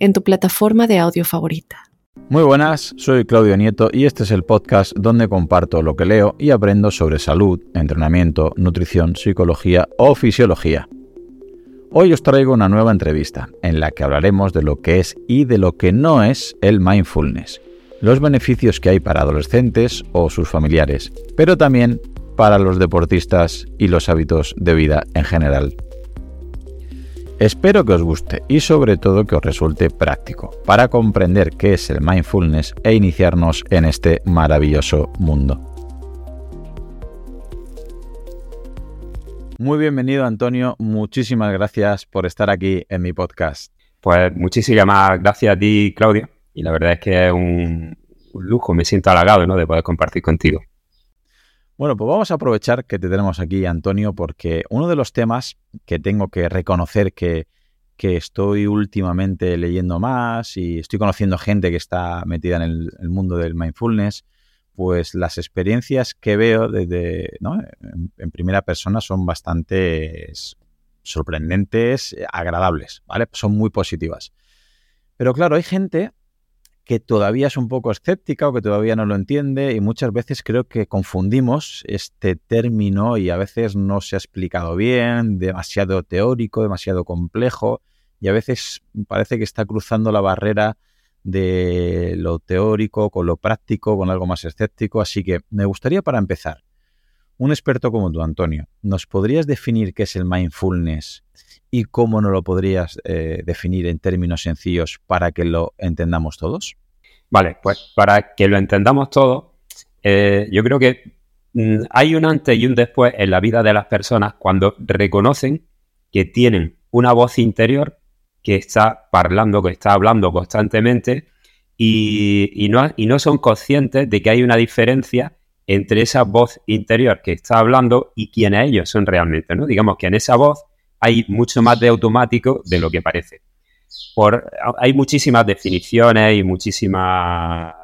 en tu plataforma de audio favorita. Muy buenas, soy Claudio Nieto y este es el podcast donde comparto lo que leo y aprendo sobre salud, entrenamiento, nutrición, psicología o fisiología. Hoy os traigo una nueva entrevista en la que hablaremos de lo que es y de lo que no es el mindfulness, los beneficios que hay para adolescentes o sus familiares, pero también para los deportistas y los hábitos de vida en general. Espero que os guste y sobre todo que os resulte práctico para comprender qué es el mindfulness e iniciarnos en este maravilloso mundo. Muy bienvenido Antonio, muchísimas gracias por estar aquí en mi podcast. Pues muchísimas gracias a ti Claudia y la verdad es que es un, lujo, me siento halagado ¿no? de poder compartir contigo. Bueno, pues vamos a aprovechar que te tenemos aquí, Antonio, porque uno de los temas que tengo que reconocer que, estoy últimamente leyendo más y estoy conociendo gente que está metida en el, mundo del mindfulness, pues las experiencias que veo desde, en, primera persona son bastante sorprendentes, agradables, ¿vale? Son muy positivas. Pero claro, hay gente que todavía es un poco escéptica o que todavía no lo entiende y muchas veces creo que confundimos este término y a veces no se ha explicado bien, demasiado teórico, demasiado complejo y a veces parece que está cruzando la barrera de lo teórico con lo práctico, con algo más escéptico. Así que me gustaría para empezar, un experto como tú, Antonio, ¿nos podrías definir qué es el mindfulness y cómo nos lo podrías eh, definir en términos sencillos para que lo entendamos todos? Vale, pues para que lo entendamos todo, eh, yo creo que mm, hay un antes y un después en la vida de las personas cuando reconocen que tienen una voz interior que está hablando, que está hablando constantemente y, no, y no son conscientes de que hay una diferencia entre esa voz interior que está hablando y quienes ellos son realmente, ¿no? Digamos que en esa voz hay mucho más de automático de lo que parece hay muchísimas definiciones y muchísimas,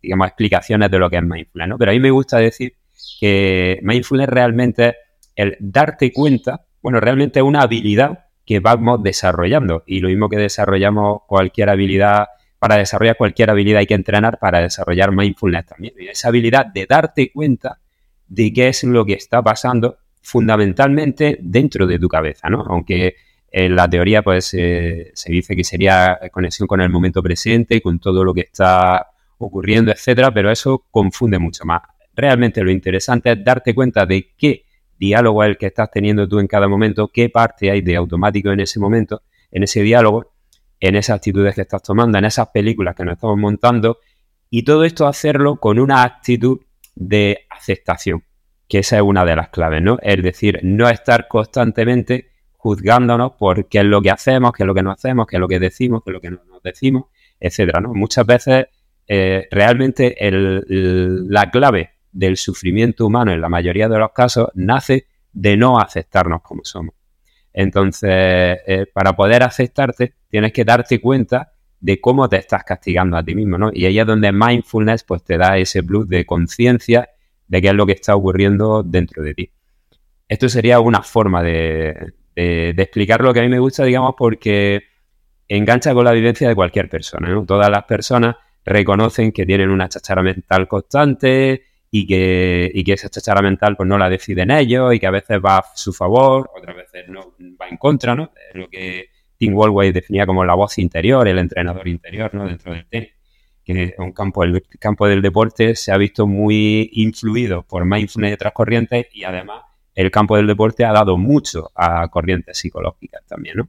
digamos, explicaciones de lo que es mindfulness, ¿no? Pero a mí me gusta decir que mindfulness realmente es el darte cuenta, bueno, realmente es una habilidad que vamos desarrollando y lo mismo que desarrollamos cualquier habilidad, para desarrollar cualquier habilidad hay que entrenar para desarrollar mindfulness también. esa habilidad de darte cuenta de qué es lo que está pasando fundamentalmente dentro de tu cabeza, ¿no? Aunque en la teoría, pues se dice que sería conexión con el momento presente, con todo lo que está ocurriendo, etcétera, pero eso confunde mucho más. Realmente lo interesante es darte cuenta de qué diálogo es el que estás teniendo tú en cada momento, qué parte hay de automático en ese momento, en ese diálogo, en esas actitudes que estás tomando, en esas películas que nos estamos montando, y todo esto hacerlo con una actitud de aceptación, que esa es una de las claves, ¿no? Es decir, no estar constantemente juzgándonos por qué es lo que hacemos, qué es lo que no hacemos, qué es lo que decimos, qué es lo que no decimos, etcétera. ¿no? Muchas veces eh, realmente la clave del sufrimiento humano en la mayoría de los casos nace de no aceptarnos como somos. Entonces, eh, para poder aceptarte, tienes que darte cuenta de cómo te estás castigando a ti mismo, ¿no? Y ahí es donde mindfulness pues te da ese plus de conciencia de qué es lo que está ocurriendo dentro de ti. Esto sería una forma de, explicar lo que a mí me gusta, digamos, porque engancha con la vivencia de cualquier persona. ¿no? Todas las personas reconocen que tienen una chachara mental constante y que, y que esa chachara mental pues no la deciden ellos y que a veces va a su favor, otras veces no va en contra, ¿no? Es lo que Tim Wallway definía como la voz interior, el entrenador interior, ¿no? Dentro del tenis. Que un campo, el campo del deporte se ha visto muy influido por mindfulness y otras corrientes y además el campo del deporte ha dado mucho a corrientes psicológicas también, ¿no?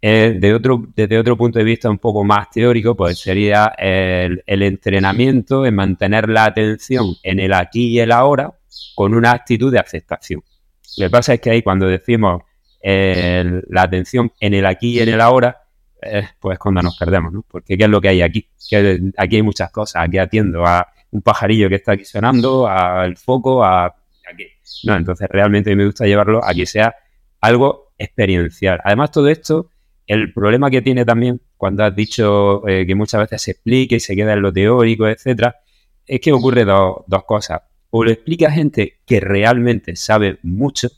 Eh, de otro, desde otro punto de vista un poco más teórico, pues sería el, entrenamiento en mantener la atención en el aquí y el ahora con una actitud de aceptación. Lo que pasa es que ahí cuando decimos la atención en el aquí y en el ahora, es pues cuando nos perdemos, ¿no? Porque ¿qué es lo que hay aquí? Que aquí hay muchas cosas, aquí atiendo a un pajarillo que está aquí sonando, al foco, a, aquí. No, entonces realmente me gusta llevarlo a que sea algo experiencial. Además, todo esto, el problema que tiene también, cuando has dicho eh, que muchas veces se explica y se queda en lo teórico, etcétera, es que ocurre dos cosas. O lo explica gente que realmente sabe mucho,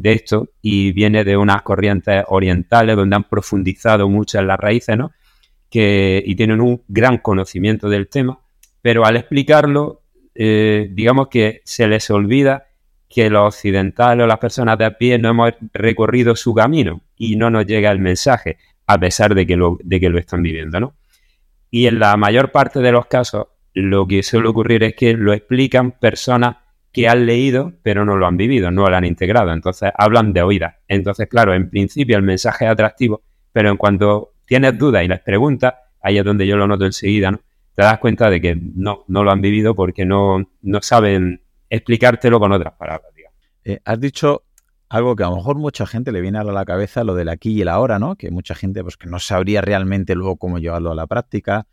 de esto y viene de unas corrientes orientales donde han profundizado mucho en las raíces, ¿no? Que, y tienen un gran conocimiento del tema, pero al explicarlo, eh, digamos que se les olvida que los occidentales o las personas de a pie no hemos recorrido su camino y no nos llega el mensaje, a pesar de que lo, de que lo están viviendo, ¿no? Y en la mayor parte de los casos, lo que suele ocurrir es que lo explican personas que han leído pero no lo han vivido, no lo han integrado. Entonces hablan de oídas. Entonces, claro, en principio el mensaje es atractivo, pero en cuanto tienes dudas y les preguntas, ahí es donde yo lo noto enseguida, ¿no? Te das cuenta de que no, no lo han vivido porque no, no saben explicártelo con otras palabras. Eh, has dicho algo que a lo mejor mucha gente le viene a la cabeza, lo del aquí y el ahora, ¿no? Que mucha gente pues que no sabría realmente luego cómo llevarlo a la práctica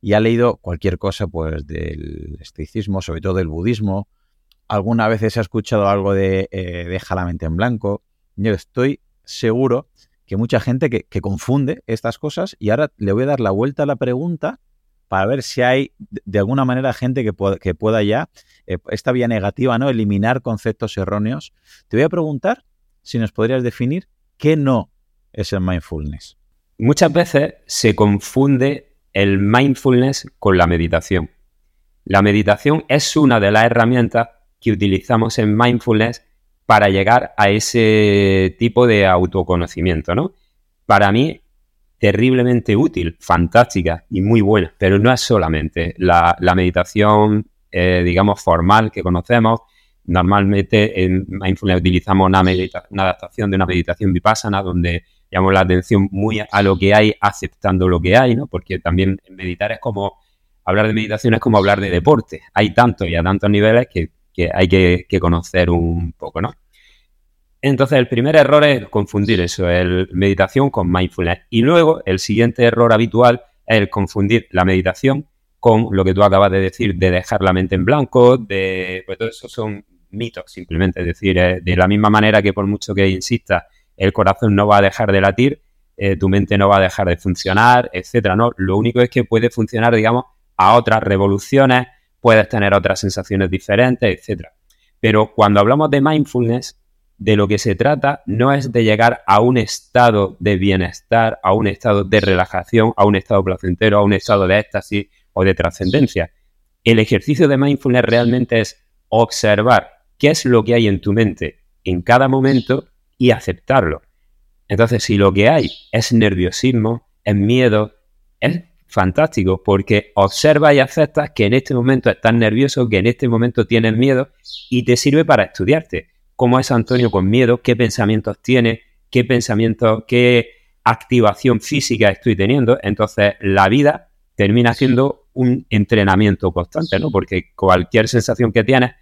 y ha leído cualquier cosa pues del estoicismo, sobre todo del budismo, alguna vez se ha escuchado algo de eh, deja la mente en blanco. Yo estoy seguro que mucha gente que, confunde estas cosas y ahora le voy a dar la vuelta a la pregunta para ver si hay de alguna manera gente que, que pueda ya, eh, esta vía negativa, ¿no? Eliminar conceptos erróneos. Te voy a preguntar si nos podrías definir qué no es el mindfulness. Muchas veces se confunde el mindfulness con la meditación. La meditación es una de las herramientas que utilizamos en mindfulness para llegar a ese tipo de autoconocimiento, ¿no? Para mí, terriblemente útil, fantástica y muy buena, pero no es solamente la, meditación, eh, digamos, formal que conocemos. Normalmente en mindfulness utilizamos una, una adaptación de una meditación vipassana donde llamamos la atención muy a lo que hay, aceptando lo que hay, ¿no? Porque también meditar es como, hablar de meditación es como hablar de deporte. Hay tanto y a tantos niveles que que hay que, conocer un poco, ¿no? Entonces, el primer error es confundir eso, el meditación con mindfulness. Y luego, el siguiente error habitual es el confundir la meditación con lo que tú acabas de decir, de dejar la mente en blanco, de. Pues todo eso son mitos, simplemente. Es decir, eh, de la misma manera que por mucho que insistas, el corazón no va a dejar de latir, eh, tu mente no va a dejar de funcionar, etcétera. No, lo único es que puede funcionar, digamos, a otras revoluciones, puedes tener otras sensaciones diferentes, etc. Pero cuando hablamos de mindfulness, de lo que se trata no es de llegar a un estado de bienestar, a un estado de relajación, a un estado placentero, a un estado de éxtasis o de trascendencia. El ejercicio de mindfulness realmente es observar qué es lo que hay en tu mente en cada momento y aceptarlo. Entonces, si lo que hay es nerviosismo, es miedo, es fantástico, porque observa y aceptas que en este momento estás nervioso, que en este momento tienes miedo y te sirve para estudiarte. ¿Cómo es Antonio con miedo? ¿Qué pensamientos tiene? ¿Qué pensamientos, qué activación física estoy teniendo? Entonces, la vida termina siendo un entrenamiento constante, ¿no? Porque cualquier sensación que tienes,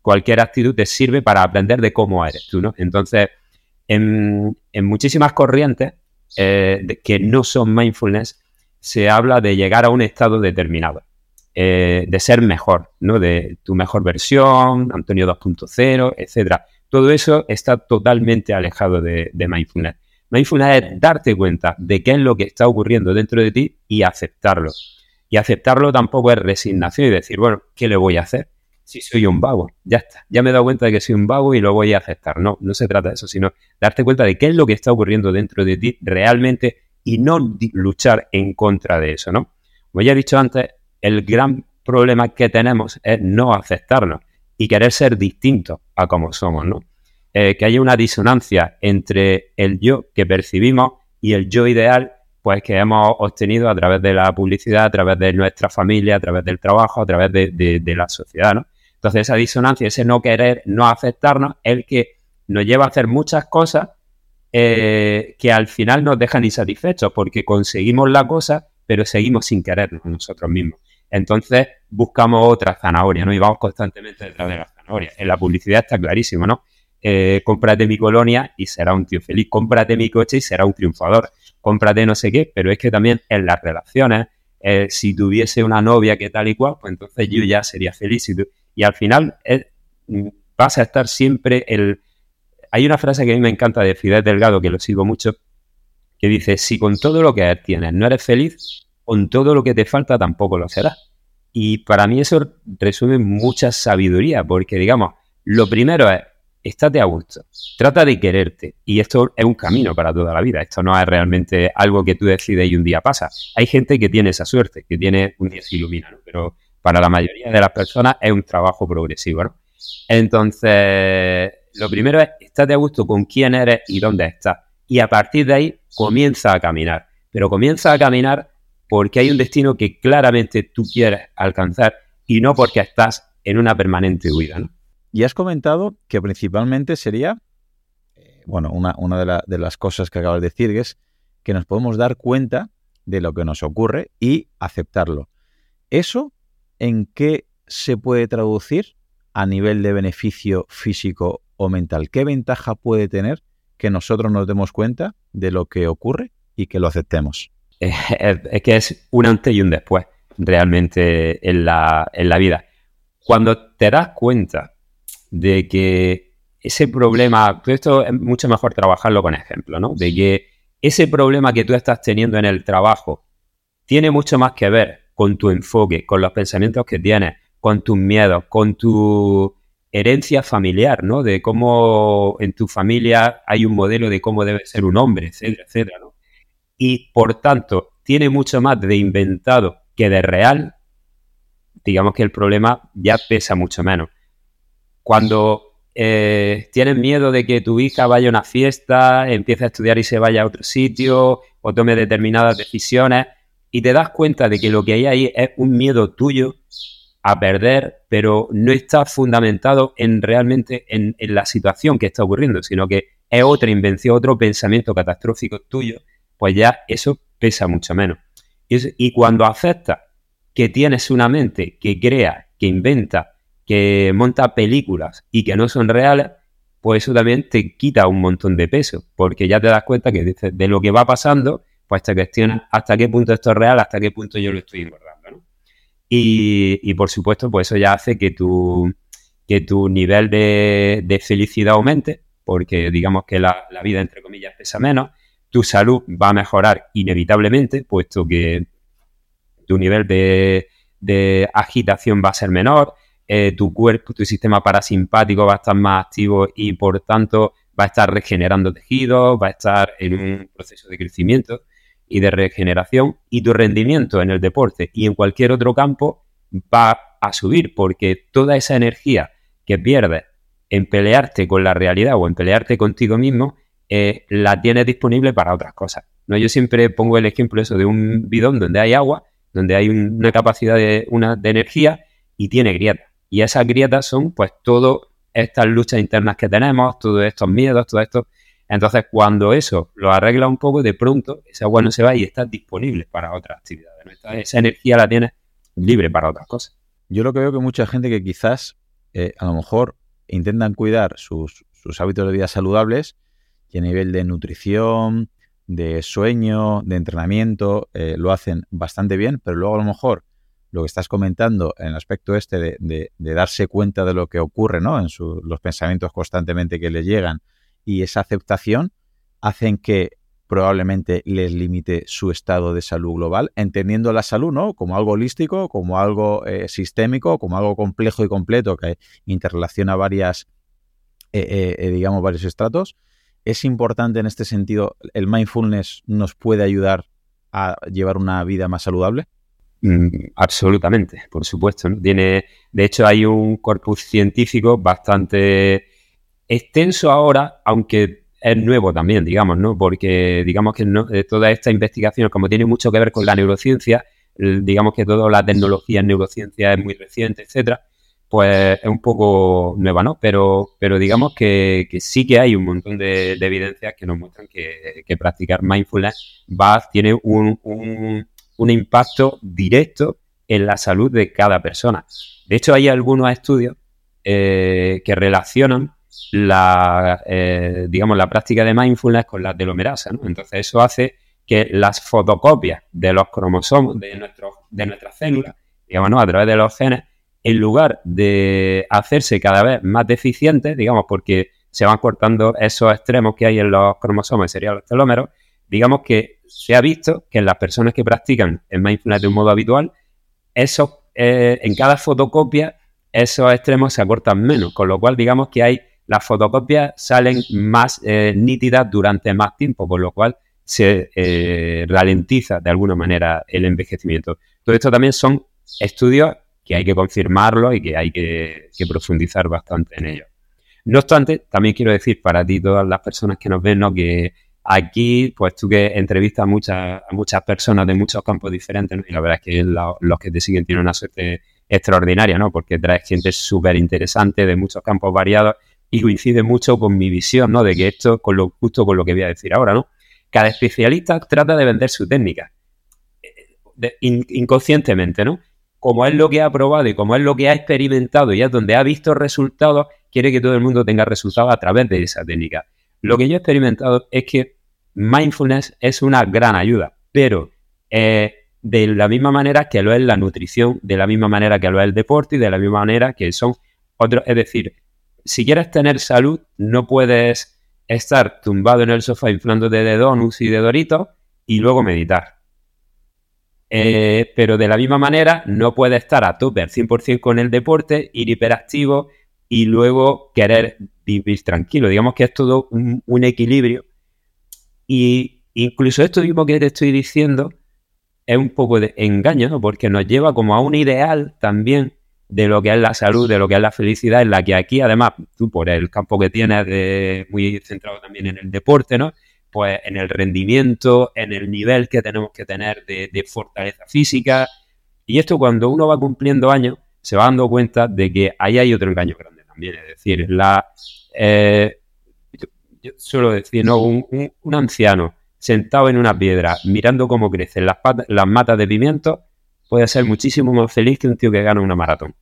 cualquier actitud te sirve para aprender de cómo eres tú, ¿no? Entonces, en, muchísimas corrientes eh, que no son mindfulness, se habla de llegar a un estado determinado, eh, de ser mejor, ¿no? De tu mejor versión, Antonio 2.0, etcétera. Todo eso está totalmente alejado de, mindfulness. Mindfulness es darte cuenta de qué es lo que está ocurriendo dentro de ti y aceptarlo. Y aceptarlo tampoco es resignación y decir, bueno, ¿qué le voy a hacer? Si soy un vago, ya está. Ya me he dado cuenta de que soy un vago y lo voy a aceptar. No, no se trata de eso, sino darte cuenta de qué es lo que está ocurriendo dentro de ti realmente y no luchar en contra de eso, ¿no? Como ya he dicho antes, el gran problema que tenemos es no aceptarnos y querer ser distintos a como somos, ¿no? Eh, que haya una disonancia entre el yo que percibimos y el yo ideal, pues que hemos obtenido a través de la publicidad, a través de nuestra familia, a través del trabajo, a través de, de la sociedad, ¿no? Entonces esa disonancia, ese no querer, no aceptarnos, es el que nos lleva a hacer muchas cosas eh, que al final nos dejan insatisfechos porque conseguimos la cosa, pero seguimos sin querernos nosotros mismos. Entonces buscamos otra zanahoria, ¿no? Y vamos constantemente detrás de la zanahoria. En la publicidad está clarísimo, ¿no? eh, cómprate mi colonia y será un tío feliz, cómprate mi coche y será un triunfador, cómprate no sé qué, pero es que también en las relaciones, eh, si tuviese una novia que tal y cual, pues entonces yo ya sería feliz. Y, al final mm, vas a estar siempre el... Hay una frase que a mí me encanta de Fidel Delgado, que lo sigo mucho, que dice, si con todo lo que tienes no eres feliz, con todo lo que te falta tampoco lo serás. Y para mí eso resume mucha sabiduría, porque digamos, lo primero es, estate a gusto, trata de quererte. Y esto es un camino para toda la vida. Esto no es realmente algo que tú decides y un día pasa. Hay gente que tiene esa suerte, que tiene un día se ilumina, ¿no? Pero para la mayoría de las personas es un trabajo progresivo, ¿no? Entonces, lo primero es, estate a gusto con quién eres y dónde estás. Y a partir de ahí, comienza a caminar. Pero comienza a caminar porque hay un destino que claramente tú quieres alcanzar y no porque estás en una permanente huida. ¿no? Y has comentado que principalmente sería, eh, bueno, una, una de, las cosas que acabas de decir es que nos podemos dar cuenta de lo que nos ocurre y aceptarlo. ¿Eso en qué se puede traducir a nivel de beneficio físico o mental? ¿Qué ventaja puede tener que nosotros nos demos cuenta de lo que ocurre y que lo aceptemos? es, que es un antes y un después realmente en la, en la vida. Cuando te das cuenta de que ese problema, esto es mucho mejor trabajarlo con ejemplo, ¿no? De que ese problema que tú estás teniendo en el trabajo tiene mucho más que ver con tu enfoque, con los pensamientos que tienes, con tus miedos, con tu herencia familiar, ¿no? De cómo en tu familia hay un modelo de cómo debe ser un hombre, etcétera, etcétera, ¿no? y por tanto tiene mucho más de inventado que de real, digamos que el problema ya pesa mucho menos. Cuando eh, tienes miedo de que tu hija vaya a una fiesta, empiece a estudiar y se vaya a otro sitio o tome determinadas decisiones y te das cuenta de que lo que hay ahí es un miedo tuyo a perder, pero no está fundamentado en realmente en, en la situación que está ocurriendo, sino que es otra invención, otro pensamiento catastrófico tuyo pues ya eso pesa mucho menos. Y, cuando aceptas que tienes una mente que crea, que inventa, que monta películas y que no son reales, pues eso también te quita un montón de peso, porque ya te das cuenta que de lo que va pasando, pues te cuestionas hasta qué punto esto es real, hasta qué punto yo lo estoy engordando. ¿No? Y, por supuesto, pues eso ya hace que tu, que tu nivel de, felicidad aumente, porque digamos que la, la vida, entre comillas, pesa menos, tu salud va a mejorar inevitablemente, puesto que tu nivel de, agitación va a ser menor, eh, tu cuerpo, tu sistema parasimpático va a estar más activo y por tanto va a estar regenerando tejidos, va a estar en un proceso de crecimiento y de regeneración y tu rendimiento en el deporte y en cualquier otro campo va a subir porque toda esa energía que pierdes en pelearte con la realidad o en pelearte contigo mismo eh, la tienes disponible para otras cosas. ¿no? Yo siempre pongo el ejemplo eso de un bidón donde hay agua, donde hay una capacidad de, una, de energía y tiene grietas. Y esas grietas son pues todas estas luchas internas que tenemos, todos estos miedos, todo esto. Entonces, cuando eso lo arregla un poco, de pronto ese agua no se va y está disponible para otras actividades. Esa energía la tienes libre para otras cosas. Yo lo que veo que mucha gente que quizás eh, a lo mejor intentan cuidar sus, sus hábitos de vida saludables y a nivel de nutrición, de sueño, de entrenamiento, eh, lo hacen bastante bien, pero luego a lo mejor lo que estás comentando en el aspecto este de, darse cuenta de lo que ocurre, ¿no? En los pensamientos constantemente que les llegan y esa aceptación hacen que probablemente les limite su estado de salud global, entendiendo la salud, ¿no? Como algo holístico, como algo eh, sistémico, como algo complejo y completo que interrelaciona varias, eh, digamos, varios estratos ¿Es importante en este sentido, el mindfulness nos puede ayudar a llevar una vida más saludable? Mm, absolutamente, por supuesto. Tiene, de hecho, hay un corpus científico bastante extenso ahora, aunque es nuevo también, digamos, ¿no? Porque digamos que eh, toda esta investigación, como tiene mucho que ver con la neurociencia, digamos que toda la tecnología en neurociencia es muy reciente, etcétera, pues es un poco nueva, ¿no? Pero, pero digamos que, sí que hay un montón de, evidencias que nos muestran que, practicar mindfulness tiene un, un, impacto directo en la salud de cada persona. De hecho, hay algunos estudios eh, que relacionan la, eh, digamos, la práctica de mindfulness con la telomerasa, ¿no? Entonces eso hace que las fotocopias de los cromosomos de, nuestros, de nuestras células, digamos, ¿no? a través de los genes, en lugar de hacerse cada vez más deficientes, digamos, porque se van cortando esos extremos que hay en los cromosomas, serían los telómeros, digamos que se ha visto que en las personas que practican el mindfulness de un modo habitual, esos, eh, en cada fotocopia esos extremos se acortan menos, con lo cual digamos que hay las fotocopias salen más eh, nítidas durante más tiempo, con lo cual se eh, ralentiza de alguna manera el envejecimiento. Todo esto también son estudios que hay que confirmarlo y que hay que, profundizar bastante en ellos. No obstante, también quiero decir para ti, todas las personas que nos ven, ¿no? que aquí, pues tú que entrevistas a muchas, a muchas personas de muchos campos diferentes, y la verdad es que los que te siguen tienen una suerte extraordinaria, ¿no? porque traes gente súper interesante de muchos campos variados y coincide mucho con mi visión, ¿no? De que esto, con lo, justo con lo que voy a decir ahora, ¿no? Cada especialista trata de vender su técnica, eh, inconscientemente, ¿no? Como es lo que ha probado y como es lo que ha experimentado y es donde ha visto resultados, quiere que todo el mundo tenga resultados a través de esa técnica. Lo que yo he experimentado es que mindfulness es una gran ayuda, pero eh, de la misma manera que lo es la nutrición, de la misma manera que lo es el deporte y de la misma manera que son otros, es decir, si quieres tener salud, no puedes estar tumbado en el sofá inflándote de donuts y de doritos y luego meditar. Eh, pero de la misma manera, no puedes estar a tope al 100% con el deporte, ir hiperactivo y luego querer vivir tranquilo. Digamos que es todo un, un equilibrio. Y incluso esto mismo que te estoy diciendo es un poco de engaño, ¿no? porque nos lleva como a un ideal también de lo que es la salud, de lo que es la felicidad, en la que aquí, además, tú por el campo que tienes, de, muy centrado también en el deporte, ¿no? Pues en el rendimiento, en el nivel que tenemos que tener de, fortaleza física. Y esto cuando uno va cumpliendo años, se va dando cuenta de que ahí hay otro engaño grande también. Es decir, eh, yo, suelo decir, ¿no? Un, anciano sentado en una piedra, mirando cómo crecen las, las matas de pimiento, puede ser muchísimo más feliz que un tío que gana una maratón.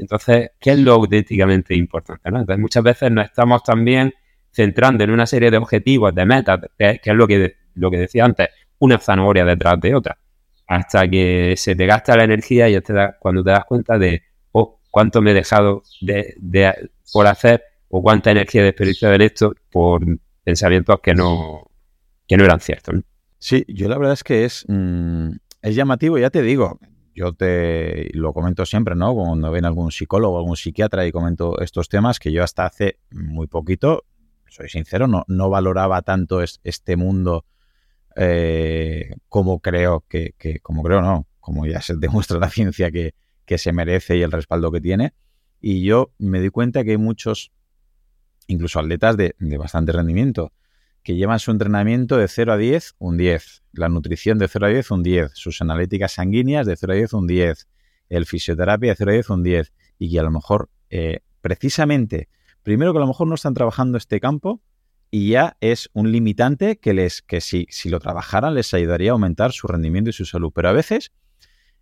Entonces, ¿qué es lo auténticamente importante? Entonces, muchas veces nos estamos también centrando en una serie de objetivos, de metas, que, es lo que, lo que decía antes, una zanahoria detrás de otra, hasta que se te gasta la energía y te cuando te das cuenta de oh, cuánto me he dejado de, por hacer o cuánta energía he desperdiciado en esto por pensamientos que no, que no eran ciertos. Sí, yo la verdad es que es... Mm, es llamativo, ya te digo, yo te lo comento siempre, ¿no? Cuando ven algún psicólogo, algún psiquiatra y comento estos temas, que yo hasta hace muy poquito, soy sincero, no, no valoraba tanto este mundo eh, como creo que, como creo, no, como ya se demuestra la ciencia que, que se merece y el respaldo que tiene. Y yo me di cuenta que hay muchos, incluso atletas de, de bastante rendimiento, que llevan su entrenamiento de 0 a 10, un 10. La nutrición de 0 a 10, un 10. Sus analíticas sanguíneas de 0 a 10, un 10. El fisioterapia de 0 a 10, un 10. Y que a lo mejor, eh, precisamente, primero que a lo mejor no están trabajando este campo y ya es un limitante que, les, que si, si lo trabajaran les ayudaría a aumentar su rendimiento y su salud. Pero a veces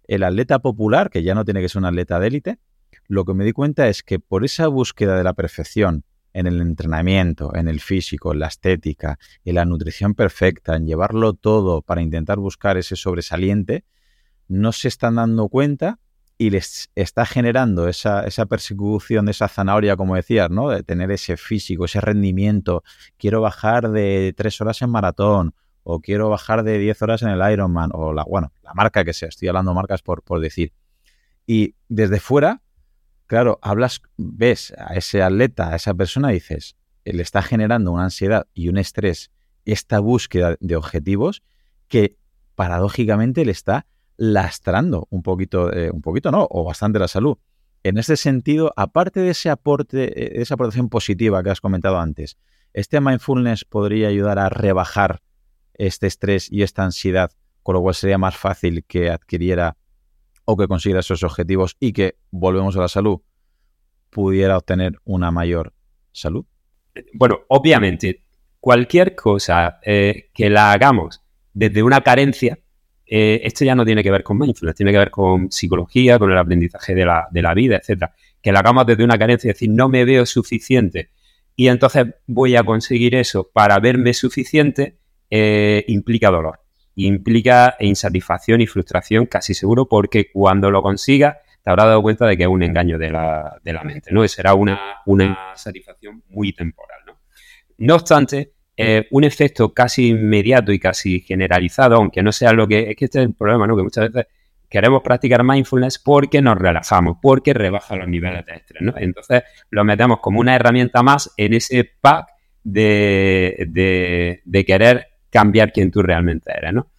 el atleta popular, que ya no tiene que ser un atleta de élite, lo que me di cuenta es que por esa búsqueda de la perfección, en el entrenamiento, en el físico, en la estética, en la nutrición perfecta, en llevarlo todo para intentar buscar ese sobresaliente, no se están dando cuenta y les está generando esa, persecución de esa zanahoria, como decías, ¿no? De tener ese físico, ese rendimiento. Quiero bajar de tres horas en maratón, o quiero bajar de diez horas en el Ironman, o la, bueno, la marca que sea, estoy hablando marcas por decir. Y desde fuera claro, hablas, ves a ese atleta, a esa persona, dices, le está generando una ansiedad y un estrés esta búsqueda de objetivos que paradójicamente le está lastrando un poquito, eh, un poquito no, o bastante la salud. En ese sentido, aparte de ese aporte, eh, esa aportación positiva que has comentado antes, ¿este mindfulness podría ayudar a rebajar este estrés y esta ansiedad, con lo cual sería más fácil que adquiriera o que consiguiera esos objetivos y que, volvemos a la salud, pudiera obtener una mayor salud? Bueno, obviamente, cualquier cosa eh, que la hagamos desde una carencia, eh, esto ya no tiene que ver con mindfulness, tiene que ver con psicología, con el aprendizaje de la, de la vida, etcétera. Que la hagamos desde una carencia, es decir, no me veo suficiente y entonces voy a conseguir eso para verme suficiente, eh, implica dolor. Implica insatisfacción y frustración casi seguro porque cuando lo consiga te habrás dado cuenta de que es un engaño de la, mente, ¿no? Y será una, satisfacción muy temporal, ¿no? Obstante, eh, un efecto casi inmediato y casi generalizado, aunque no sea lo que... Es que este es el problema, ¿no? Que muchas veces queremos practicar mindfulness porque nos relajamos, porque rebaja los niveles de estrés, ¿no? Entonces lo metemos como una herramienta más en ese pack de, querer cambiar quien tú realmente eres, ¿no?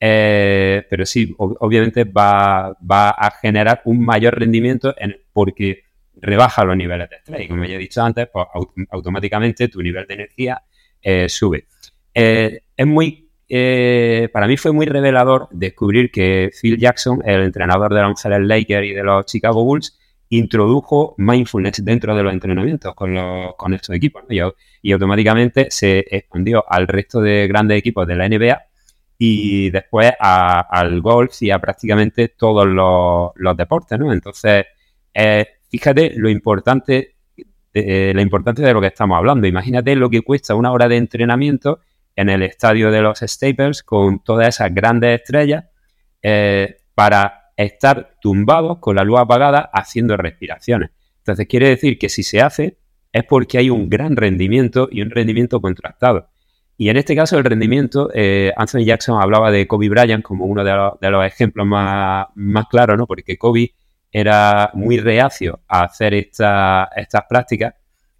Eh, pero sí, obviamente va, a generar un mayor rendimiento en, porque rebaja los niveles de estrés. Y como ya he dicho antes, pues automáticamente tu nivel de energía eh, sube. Eh, es muy para mí fue muy revelador descubrir que Phil Jackson, el entrenador de los Angeles Lakers y de los Chicago Bulls, introdujo mindfulness dentro de los entrenamientos con, con estos equipos. Y, automáticamente se expandió al resto de grandes equipos de la NBA y después al golf y a prácticamente todos los, deportes. ¿no? Entonces, eh, fíjate lo importante, eh, la importancia de lo que estamos hablando. Imagínate lo que cuesta una hora de entrenamiento en el estadio de los Staples con todas esas grandes estrellas eh, para estar tumbados con la luz apagada haciendo respiraciones. Entonces quiere decir que si se hace es porque hay un gran rendimiento y un rendimiento contrastado. Y en este caso el rendimiento, eh, Anthony Jackson hablaba de Kobe Bryant como uno de los, ejemplos más, más, claros, ¿no? porque Kobe era muy reacio a hacer estas prácticas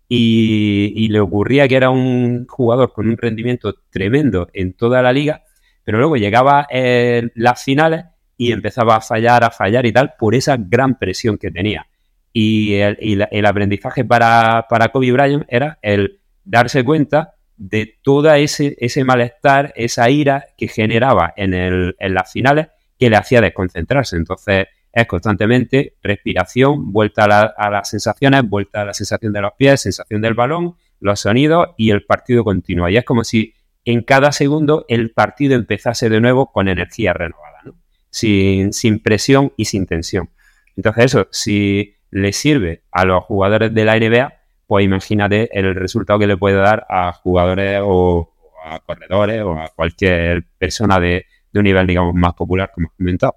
y, le ocurría que era un jugador con un rendimiento tremendo en toda la liga, pero luego llegaba en las finales y empezaba a fallar, a fallar y tal, por esa gran presión que tenía. Y el, aprendizaje para, para, Kobe Bryant era el darse cuenta de todo ese, ese malestar, esa ira que generaba en, el, en las finales que le hacía desconcentrarse. Entonces, es constantemente respiración, vuelta a, las sensaciones, vuelta a la sensación de los pies, sensación del balón, los sonidos y el partido continúa. Y es como si en cada segundo el partido empezase de nuevo con energía renovada, ¿no? Sin, sin presión y sin tensión. Entonces eso, si le sirve a los jugadores de la NBA, pues imagínate el resultado que le puede dar a jugadores o, a corredores o a cualquier persona de, de un nivel, digamos, más popular, como he comentado.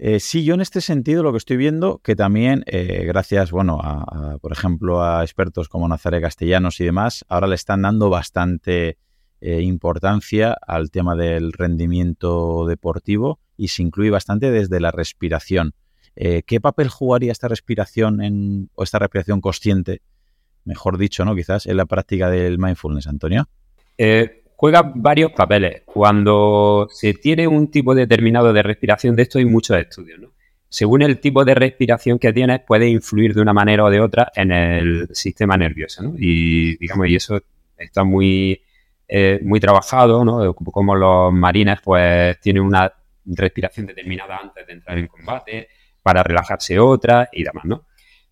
Eh, sí, yo en este sentido lo que estoy viendo, que también, eh, gracias, bueno, a, por ejemplo, a expertos como Nazaré Castellanos y demás, ahora le están dando bastante eh, importancia al tema del rendimiento deportivo y se incluye bastante desde la respiración. ¿Qué papel jugaría esta respiración en, o esta respiración consciente, mejor dicho, ¿no? Quizás en la práctica del mindfulness, Antonio? juega varios papeles. Cuando se tiene un tipo determinado de respiración, de esto hay muchos estudios, ¿no? Según el tipo de respiración que tienes, puede influir de una manera o de otra en el sistema nervioso, ¿no? Y, digamos, y eso está muy, eh, muy trabajado, ¿no? Como los marines, pues, tienen una respiración determinada antes de entrar en combate, para relajarse otra y demás, ¿no?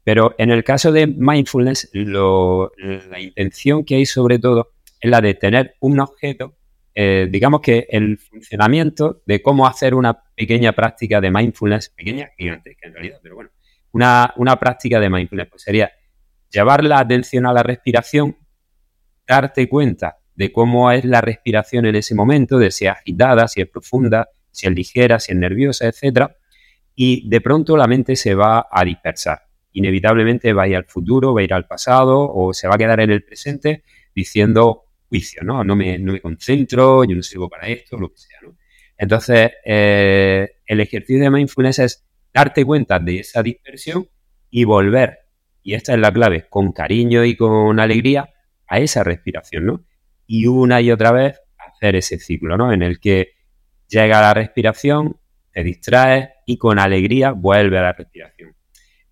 Pero en el caso de mindfulness, la intención que hay sobre todo es la de tener un objeto, eh, digamos que el funcionamiento de cómo hacer una pequeña práctica de mindfulness, pequeña, gigantesca en realidad, pero bueno, una, una práctica de mindfulness pues sería llevar la atención a la respiración, darte cuenta de cómo es la respiración en ese momento, de si es agitada, si es profunda, si es ligera, si es nerviosa, etcétera, y de pronto la mente se va a dispersar. Inevitablemente va a ir al futuro, va a ir al pasado o se va a quedar en el presente diciendo juicio, ¿no? No me, no me concentro, yo no sirvo para esto, lo que sea, ¿no? Entonces, eh, el ejercicio de mindfulness es darte cuenta de esa dispersión y volver, y esta es la clave, con cariño y con alegría a esa respiración, ¿no? Y una y otra vez hacer ese ciclo, ¿no? En el que llega la respiración, te distraes y con alegría vuelve a la respiración.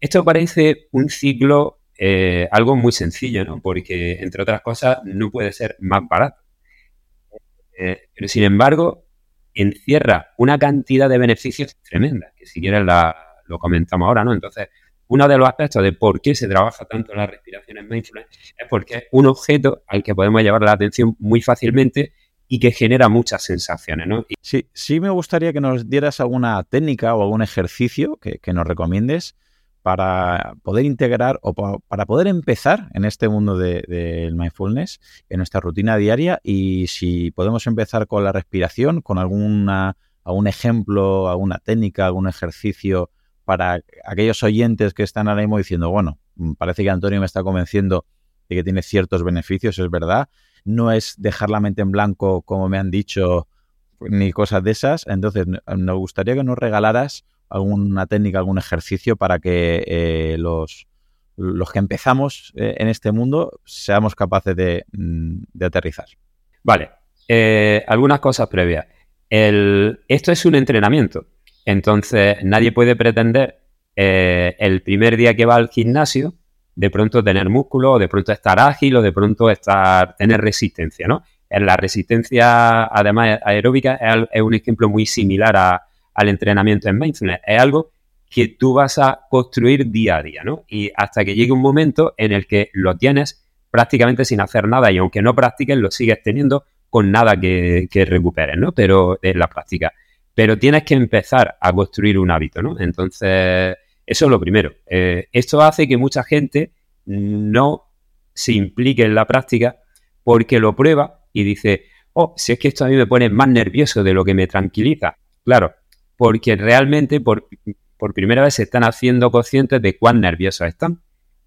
Esto parece un ciclo eh, algo muy sencillo, ¿no? Porque, entre otras cosas, no puede ser más barato. Eh, pero, sin embargo, encierra una cantidad de beneficios tremendas, que si quieres la, lo comentamos ahora, ¿no? Entonces, uno de los aspectos de por qué se trabaja tanto la respiración en mindfulness es porque es un objeto al que podemos llevar la atención muy fácilmente y que genera muchas sensaciones, ¿no? Sí, sí me gustaría que nos dieras alguna técnica o algún ejercicio que, nos recomiendes para poder integrar o para poder empezar en este mundo del mindfulness, en nuestra rutina diaria. Y si podemos empezar con la respiración, con alguna, algún ejemplo, alguna técnica, algún ejercicio para aquellos oyentes que están ahora mismo diciendo, bueno, parece que Antonio me está convenciendo de que tiene ciertos beneficios, es verdad. No es dejar la mente en blanco, como me han dicho, ni cosas de esas. Entonces, nos gustaría que nos regalaras alguna técnica, algún ejercicio para que eh, los, los que empezamos eh, en este mundo seamos capaces de, mm, aterrizar. Vale, eh, algunas cosas previas. esto es un entrenamiento, entonces nadie puede pretender el primer día que va al gimnasio de pronto tener músculo, o de pronto estar ágil, o de pronto estar, tener resistencia, ¿no? La resistencia, además aeróbica, es un ejemplo muy similar a, al entrenamiento en mindfulness. Es algo que tú vas a construir día a día, ¿no? Y hasta que llegue un momento en el que lo tienes prácticamente sin hacer nada y aunque no practiques, lo sigues teniendo con nada que, recuperes, ¿no? Pero en la práctica. Pero tienes que empezar a construir un hábito, ¿no? Entonces, eso es lo primero. Eh, esto hace que mucha gente no se implique en la práctica porque lo prueba y dice, oh, si es que esto a mí me pone más nervioso de lo que me tranquiliza. Claro, porque realmente por, primera vez se están haciendo conscientes de cuán nerviosos están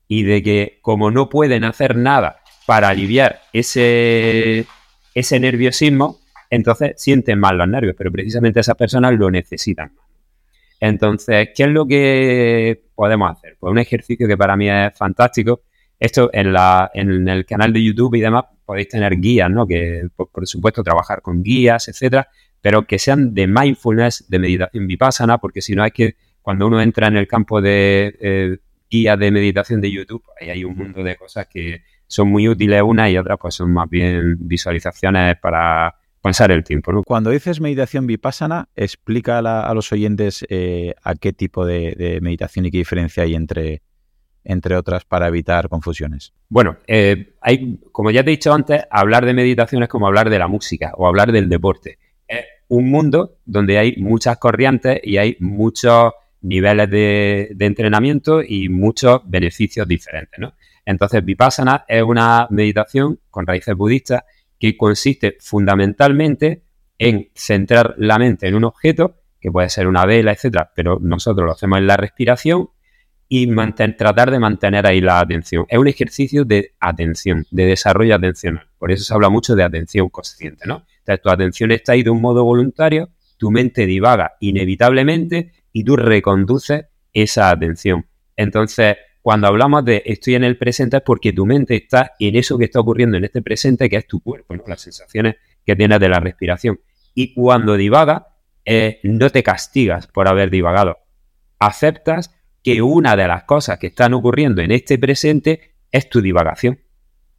y de que como no pueden hacer nada para aliviar ese, ese nerviosismo, entonces sienten mal los nervios, pero precisamente esas personas lo necesitan. Entonces, ¿qué es lo que podemos hacer? Pues un ejercicio que para mí es fantástico. Esto en, la, en el canal de YouTube y demás podéis tener guías, ¿no? Que por, supuesto trabajar con guías, etcétera, pero que sean de mindfulness, de meditación vipassana, porque si no hay que, cuando uno entra en el campo de eh, guía de meditación de YouTube, ahí hay un mundo de cosas que son muy útiles una y otras pues son más bien visualizaciones para el tiempo. Cuando dices meditación vipassana, explica a, los oyentes eh, a qué tipo de, meditación y qué diferencia hay entre, entre otras para evitar confusiones. Bueno, eh, hay, como ya te he dicho antes, hablar de meditación es como hablar de la música o hablar del deporte es un mundo donde hay muchas corrientes y hay muchos niveles de, entrenamiento y muchos beneficios diferentes, ¿no? Entonces, Vipassana es una meditación con raíces budistas que consiste fundamentalmente en centrar la mente en un objeto, que puede ser una vela, etcétera, pero nosotros lo hacemos en la respiración y tratar de mantener ahí la atención. Es un ejercicio de atención, de desarrollo atencional. Por eso se habla mucho de atención consciente, ¿no? tu atención está ahí de un modo voluntario, tu mente divaga inevitablemente y tú reconduces esa atención. Entonces, cuando hablamos de estoy en el presente es porque tu mente está en eso que está ocurriendo en este presente, que es tu cuerpo, las sensaciones que tienes de la respiración. Y cuando divaga, eh, no te castigas por haber divagado. Aceptas que una de las cosas que están ocurriendo en este presente es tu divagación.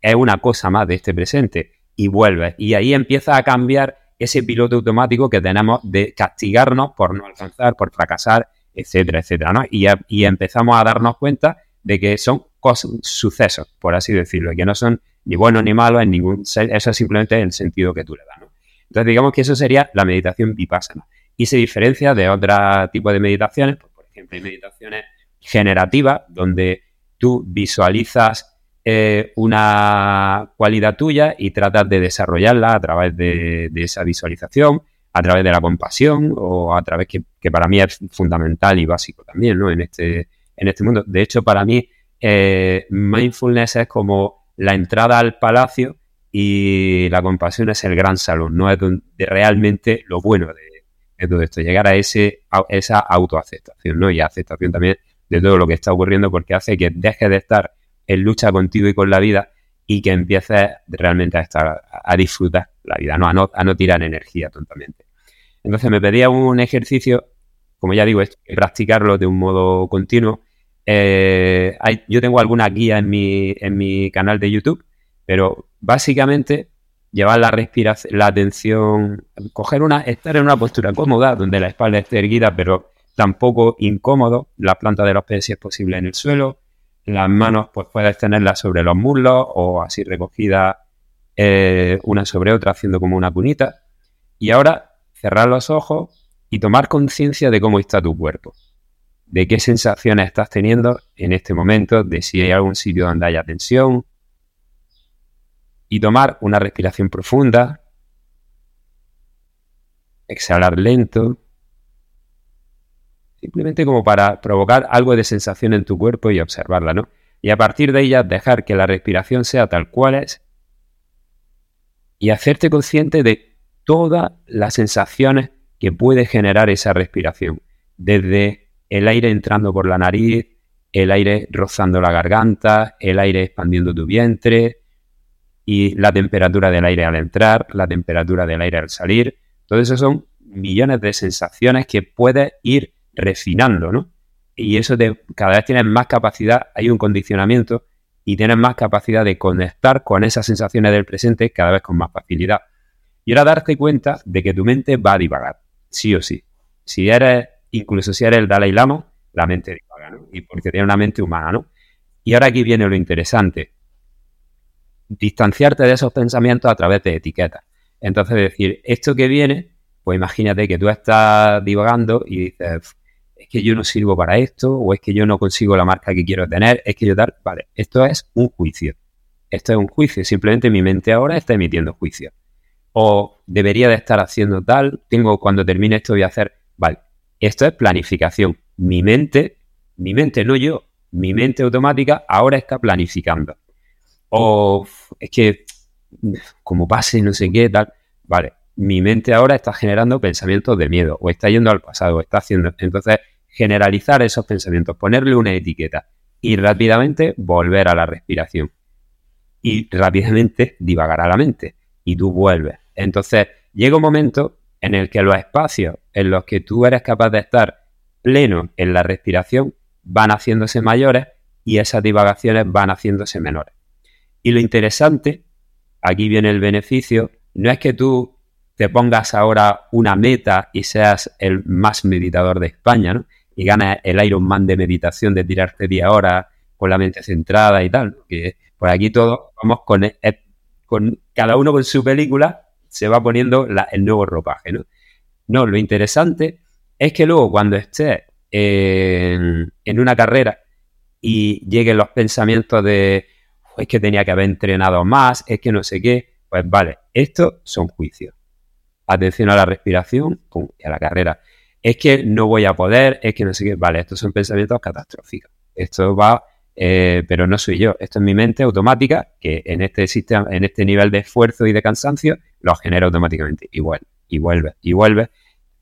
Es una cosa más de este presente y vuelves. Y ahí empieza a cambiar ese piloto automático que tenemos de castigarnos por no alcanzar, por fracasar, etcétera, etcétera, ¿no? Y empezamos a darnos cuenta de que son cosas, sucesos, por así decirlo, que no son ni buenos ni malos en ningún... Eso es simplemente el sentido que tú le das. Entonces, digamos que eso sería la meditación vipassana. Y se diferencia de otro tipo de meditaciones, pues, por ejemplo, hay meditaciones generativas, donde tú visualizas eh, una cualidad tuya y tratas de desarrollarla a través de, esa visualización, a través de la compasión o a través que, para mí es fundamental y básico también ¿no? en, este, en este mundo. De hecho, para mí eh, mindfulness es como la entrada al palacio y la compasión es el gran salón, no es realmente lo bueno de, todo esto, llegar a, ese, esa autoaceptación ¿no? y aceptación también de todo lo que está ocurriendo porque hace que dejes de estar en lucha contigo y con la vida y que empieces realmente a estar a disfrutar la vida, ¿no? A, no, a no tirar energía tontamente. Entonces me pedía un ejercicio, como ya digo, es practicarlo de un modo continuo. Eh, yo tengo alguna guía en mi, en mi canal de YouTube, pero básicamente llevar la respiración, la atención, coger una, estar en una postura cómoda, donde la espalda esté erguida, pero tampoco incómodo, la planta de los pies si es posible en el suelo, las manos pues puedes tenerlas sobre los muslos o así recogidas eh, una sobre otra haciendo como una cunita. Y ahora cerrar los ojos y tomar conciencia de cómo está tu cuerpo. De qué sensaciones estás teniendo en este momento, de si hay algún sitio donde haya tensión. Y tomar una respiración profunda. Exhalar lento. Simplemente como para provocar algo de sensación en tu cuerpo y observarla, ¿no? Y a partir de ella dejar que la respiración sea tal cual es y hacerte consciente de todas las sensaciones que puede generar esa respiración. Desde el aire entrando por la nariz, el aire rozando la garganta, el aire expandiendo tu vientre y la temperatura del aire al entrar, la temperatura del aire al salir. Todo eso son millones de sensaciones que puedes ir refinando, ¿no? Y eso te, cada vez tienes más capacidad, hay un condicionamiento y tienes más capacidad de conectar con esas sensaciones del presente cada vez con más facilidad. Y ahora darte cuenta de que tu mente va a divagar, sí o sí. Si eres, incluso si eres el Dalai Lama, la mente divaga, ¿no? Y porque tiene una mente humana, ¿no? Y ahora aquí viene lo interesante. Distanciarte de esos pensamientos a través de etiquetas. Entonces decir, esto que viene, pues imagínate que tú estás divagando y dices, es que yo no sirvo para esto, o es que yo no consigo la marca que quiero tener, es que yo tal, vale, esto es un juicio. Esto es un juicio, simplemente mi mente ahora está emitiendo juicio. O debería de estar haciendo tal, tengo cuando termine esto voy a hacer, vale, esto es planificación. Mi mente, mi mente, no yo, mi mente automática ahora está planificando. O es que como pase no sé qué, tal, vale, mi mente ahora está generando pensamientos de miedo o está yendo al pasado, o está haciendo. Entonces, generalizar esos pensamientos, ponerle una etiqueta y rápidamente volver a la respiración. Y rápidamente divagar a la mente y tú vuelves. Entonces, llega un momento en el que los espacios en los que tú eres capaz de estar pleno en la respiración van haciéndose mayores y esas divagaciones van haciéndose menores. Y lo interesante, aquí viene el beneficio, no es que tú te pongas ahora una meta y seas el más meditador de España, ¿no? Y ganas el Ironman de meditación de tirarte 10 horas con la mente centrada y tal. Que por aquí todos vamos con, eh, con cada uno con su película, se va poniendo el nuevo ropaje, ¿no? No, lo interesante es que luego cuando estés en, en una carrera y lleguen los pensamientos de es que tenía que haber entrenado más, es que no sé qué, pues vale, estos son juicios atención a la respiración y a la carrera. Es que no voy a poder, es que no sé qué. Vale, estos son pensamientos catastróficos. Esto va, eh, pero no soy yo. Esto es mi mente automática que en este sistema, en este nivel de esfuerzo y de cansancio, lo genera automáticamente. Igual, y vuelve, y vuelve.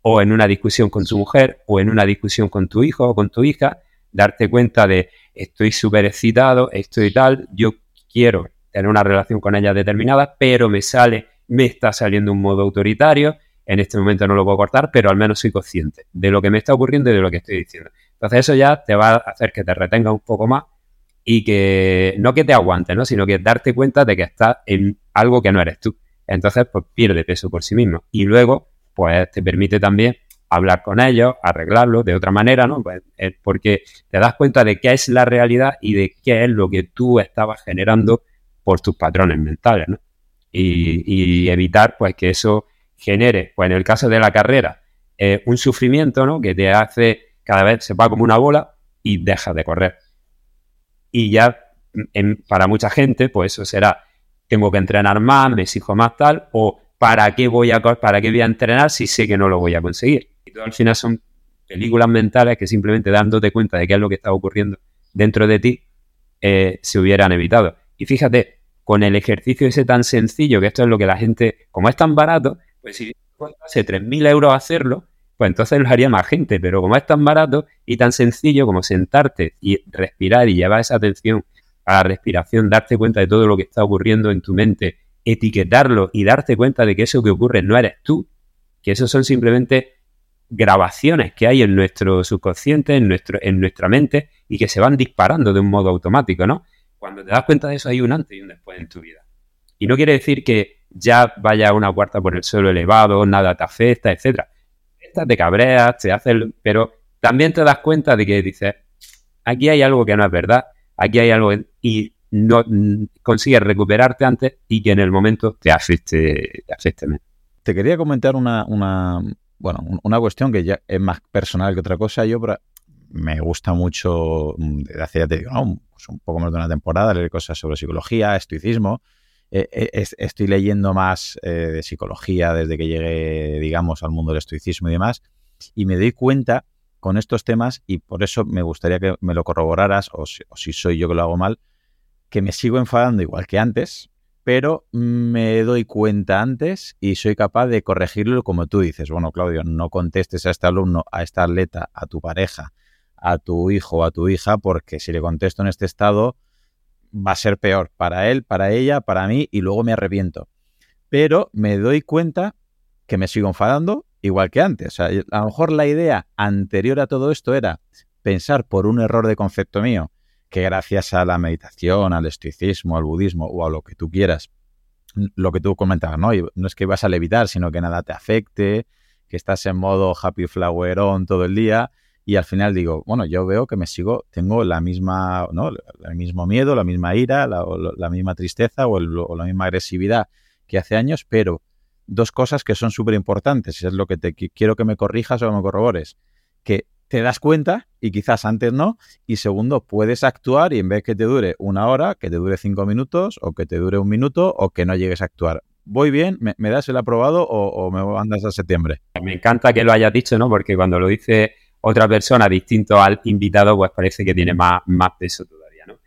O en una discusión con tu mujer, o en una discusión con tu hijo o con tu hija, darte cuenta de estoy súper excitado, estoy tal, yo quiero tener una relación con ella determinada, pero me sale me está saliendo un modo autoritario, en este momento no lo puedo cortar, pero al menos soy consciente de lo que me está ocurriendo y de lo que estoy diciendo. Entonces eso ya te va a hacer que te retenga un poco más y que no que te aguante, ¿no? sino que darte cuenta de que estás en algo que no eres tú. Entonces, pues pierde peso por sí mismo. Y luego, pues te permite también hablar con ellos, arreglarlo de otra manera, ¿no? Pues, porque te das cuenta de qué es la realidad y de qué es lo que tú estabas generando por tus patrones mentales, ¿no? y, evitar pues que eso genere, pues en el caso de la carrera, eh, un sufrimiento, ¿no? Que te hace cada vez se va como una bola y dejas de correr. Y ya para mucha gente, pues eso será, tengo que entrenar más, me exijo más tal, o ¿para qué voy a, para qué voy a entrenar si sé que no lo voy a conseguir? Y todo al final son películas mentales que simplemente dándote cuenta de qué es lo que está ocurriendo dentro de ti, eh, se hubieran evitado. Y fíjate, con el ejercicio ese tan sencillo, que esto es lo que la gente, como es tan barato, pues si costase 3.000 euros hacerlo, pues entonces lo haría más gente, pero como es tan barato y tan sencillo como sentarte y respirar y llevar esa atención a la respiración, darte cuenta de todo lo que está ocurriendo en tu mente, etiquetarlo y darte cuenta de que eso que ocurre no eres tú, que eso son simplemente grabaciones que hay en nuestro subconsciente, en, nuestro, en nuestra mente y que se van disparando de un modo automático, ¿no? Cuando te das cuenta de eso hay un antes y un después en tu vida. Y no quiere decir que ya vaya una cuarta por el suelo elevado, nada te afecta, etcétera. Estas te cabreas, te hace pero también te das cuenta de que dices, aquí hay algo que no es verdad, aquí hay algo y no consigues recuperarte antes y que en el momento te afecte, te afecte menos. Te quería comentar una, una, bueno, una cuestión que ya es más personal que otra cosa. Yo me gusta mucho, mm, desde hace ya te digo, un, pues un poco más de una temporada, leer cosas sobre psicología, estoicismo. Eh, eh, estoy leyendo más eh, de psicología desde que llegué, digamos, al mundo del estoicismo y demás, y me doy cuenta con estos temas, y por eso me gustaría que me lo corroboraras, o si soy yo que lo hago mal, que me sigo enfadando igual que antes, pero me doy cuenta antes y soy capaz de corregirlo como tú dices. Bueno, Claudio, no contestes a este alumno, a esta atleta, a tu pareja, a tu hijo o a tu hija, porque si le contesto en este estado va a ser peor para él, para ella, para mí y luego me arrepiento. Pero me doy cuenta que me sigo enfadando igual que antes. O sea, a lo mejor la idea anterior a todo esto era pensar por un error de concepto mío que gracias a la meditación, al estoicismo, al budismo o a lo que tú quieras, lo que tú comentabas, ¿no? no es que vas a levitar, sino que nada te afecte, que estás en modo happy flower on todo el día y al final digo, bueno, yo veo que me sigo, tengo la misma, ¿no? El mismo miedo, la misma ira, la, misma tristeza o, o, la misma agresividad que hace años, pero dos cosas que son súper importantes, es lo que te quiero que me corrijas o me corrobores, que te das cuenta y quizás antes no. Y segundo, puedes actuar y en vez que te dure una hora, que te dure cinco minutos o que te dure un minuto o que no llegues a actuar. ¿Voy bien? ¿Me, das el aprobado o, me mandas a septiembre? Me encanta que lo hayas dicho, ¿no? Porque cuando lo dice otra persona distinto al invitado, pues parece que tiene más, más peso todavía, ¿no?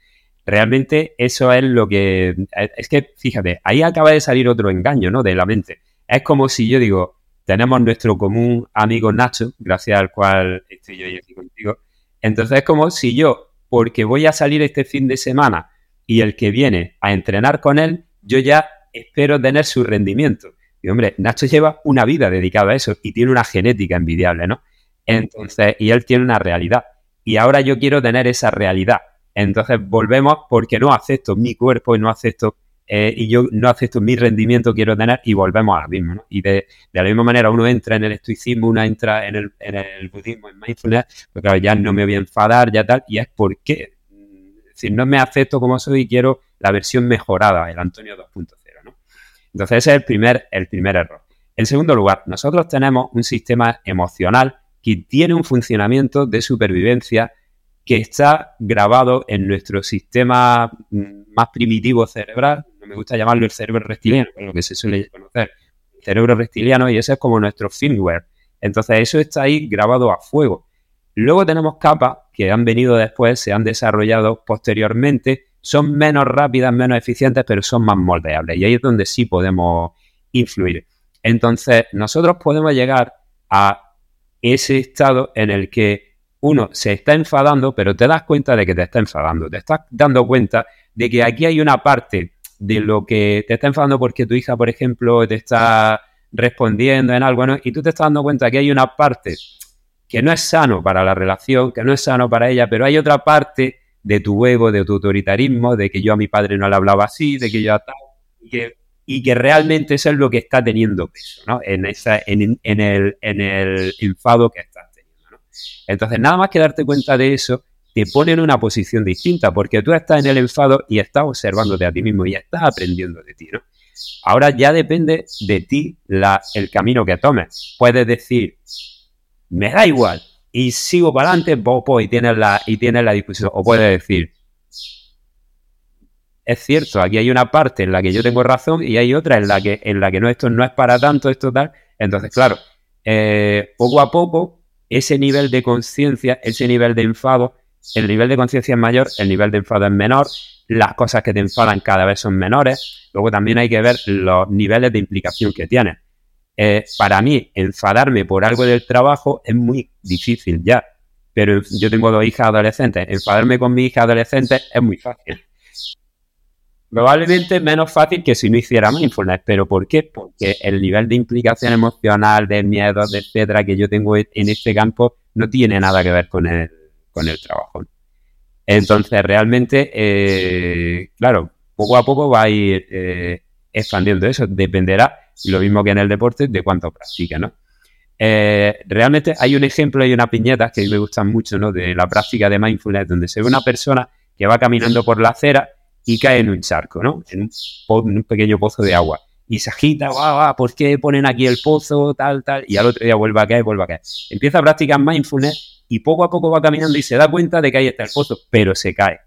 Realmente eso es lo que... Es que, fíjate, ahí acaba de salir otro engaño, ¿no? De la mente. Es como si yo digo, tenemos nuestro común amigo Nacho, gracias al cual estoy yo aquí contigo. Entonces es como si yo, porque voy a salir este fin de semana y el que viene a entrenar con él, yo ya espero tener su rendimiento. Y hombre, Nacho lleva una vida dedicada a eso y tiene una genética envidiable, ¿no? Entonces, y él tiene una realidad. Y ahora yo quiero tener esa realidad. Entonces volvemos porque no acepto mi cuerpo y no acepto eh, y yo no acepto mi rendimiento, quiero tener y volvemos a lo mismo. ¿no? Y de, la misma manera uno entra en el estoicismo, uno entra en el, en el budismo, en mindfulness, pues claro, ya no me voy a enfadar, ya tal, y es porque, si no me acepto como soy y quiero la versión mejorada, el Antonio 2.0. ¿no? Entonces ese es el primer, el primer error. En segundo lugar, nosotros tenemos un sistema emocional que tiene un funcionamiento de supervivencia que está grabado en nuestro sistema mm, más primitivo cerebral, me gusta llamarlo el cerebro reptiliano, lo que se suele conocer, el cerebro reptiliano, y ese es como nuestro firmware. Entonces, eso está ahí grabado a fuego. Luego tenemos capas que han venido después, se han desarrollado posteriormente, son menos rápidas, menos eficientes, pero son más moldeables. Y ahí es donde sí podemos influir. Entonces, nosotros podemos llegar a ese estado en el que uno se está enfadando, pero te das cuenta de que te está enfadando. Te estás dando cuenta de que aquí hay una parte de lo que te está enfadando porque tu hija, por ejemplo, te está respondiendo en algo, ¿no? Y tú te estás dando cuenta que hay una parte que no es sano para la relación, que no es sano para ella, pero hay otra parte de tu ego, de tu autoritarismo, de que yo a mi padre no le hablaba así, de que yo a tal, y que, y que realmente eso es lo que está teniendo peso, ¿no? En, esa, en, en, el, en el enfado que estás teniendo. Entonces, nada más que darte cuenta de eso, te pone en una posición distinta, porque tú estás en el enfado y estás observándote a ti mismo y estás aprendiendo de ti, ¿no? Ahora ya depende de ti la, el camino que tomes. Puedes decir, me da igual, y sigo para adelante, y tienes la, y tienes la discusión. O puedes decir, es cierto, aquí hay una parte en la que yo tengo razón y hay otra en la que, en la que no, esto no es para tanto, esto tal. Entonces, claro, eh, poco a poco, ese nivel de conciencia, ese nivel de enfado, el nivel de conciencia es mayor, el nivel de enfado es menor, las cosas que te enfadan cada vez son menores. Luego también hay que ver los niveles de implicación que tienes. Eh, para mí, enfadarme por algo del trabajo es muy difícil ya. Pero yo tengo dos hijas adolescentes. Enfadarme con mi hija adolescente es muy fácil. Probablemente menos fácil que si no hiciera mindfulness. ¿Pero por qué? Porque el nivel de implicación emocional, de miedos, etcétera, que yo tengo en este campo no tiene nada que ver con el, con el trabajo. Entonces, realmente, eh, claro, poco a poco va a ir eh, expandiendo eso. Dependerá, lo mismo que en el deporte, de cuánto practica, ¿no? Eh, realmente hay un ejemplo y una piñeta que me gustan mucho, ¿no? De la práctica de mindfulness, donde se ve una persona que va caminando por la acera y cae en un charco, ¿no? En un, pequeño pozo de agua. Y se agita, guau, guau, ¿por qué ponen aquí el pozo, tal, tal? Y al otro día vuelve a caer, vuelve a caer. Empieza a practicar mindfulness y poco a poco va caminando y se da cuenta de que ahí está el pozo, pero se cae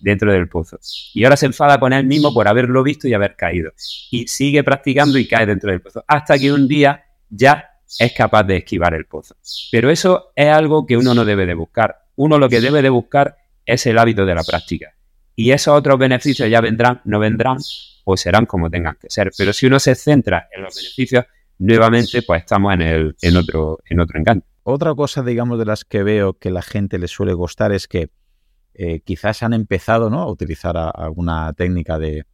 dentro del pozo. Y ahora se enfada con él mismo por haberlo visto y haber caído. Y sigue practicando y cae dentro del pozo. Hasta que un día ya es capaz de esquivar el pozo. Pero eso es algo que uno no debe de buscar. Uno lo que debe de buscar es el hábito de la práctica. Y esos otros beneficios ya vendrán, no vendrán, o serán como tengan que ser. Pero si uno se centra en los beneficios, nuevamente pues estamos en, el, en, otro, en otro encanto. Otra cosa, digamos, de las que veo que la gente le suele gustar es que eh, quizás han empezado ¿no? a utilizar alguna técnica de,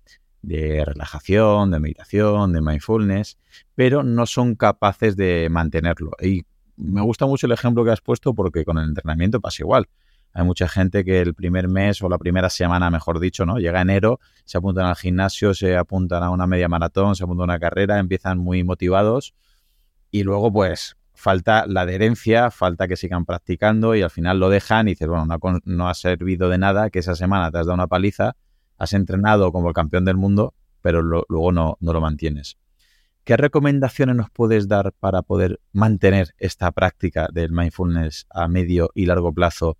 relajación, de meditación, de mindfulness, pero no son capaces de mantenerlo. Y me gusta mucho el ejemplo que has puesto porque con el entrenamiento pasa igual. Hay mucha gente que el primer mes o la primera semana, mejor dicho, ¿no? Llega enero, se apuntan al gimnasio, se apuntan a una media maratón, se apuntan a una carrera, empiezan muy motivados y luego pues falta la adherencia, falta que sigan practicando y al final lo dejan y dices, bueno, no, ha servido de nada que esa semana te has dado una paliza, has entrenado como el campeón del mundo, pero luego no, no lo mantienes. ¿Qué recomendaciones nos puedes dar para poder mantener esta práctica del mindfulness a medio y largo plazo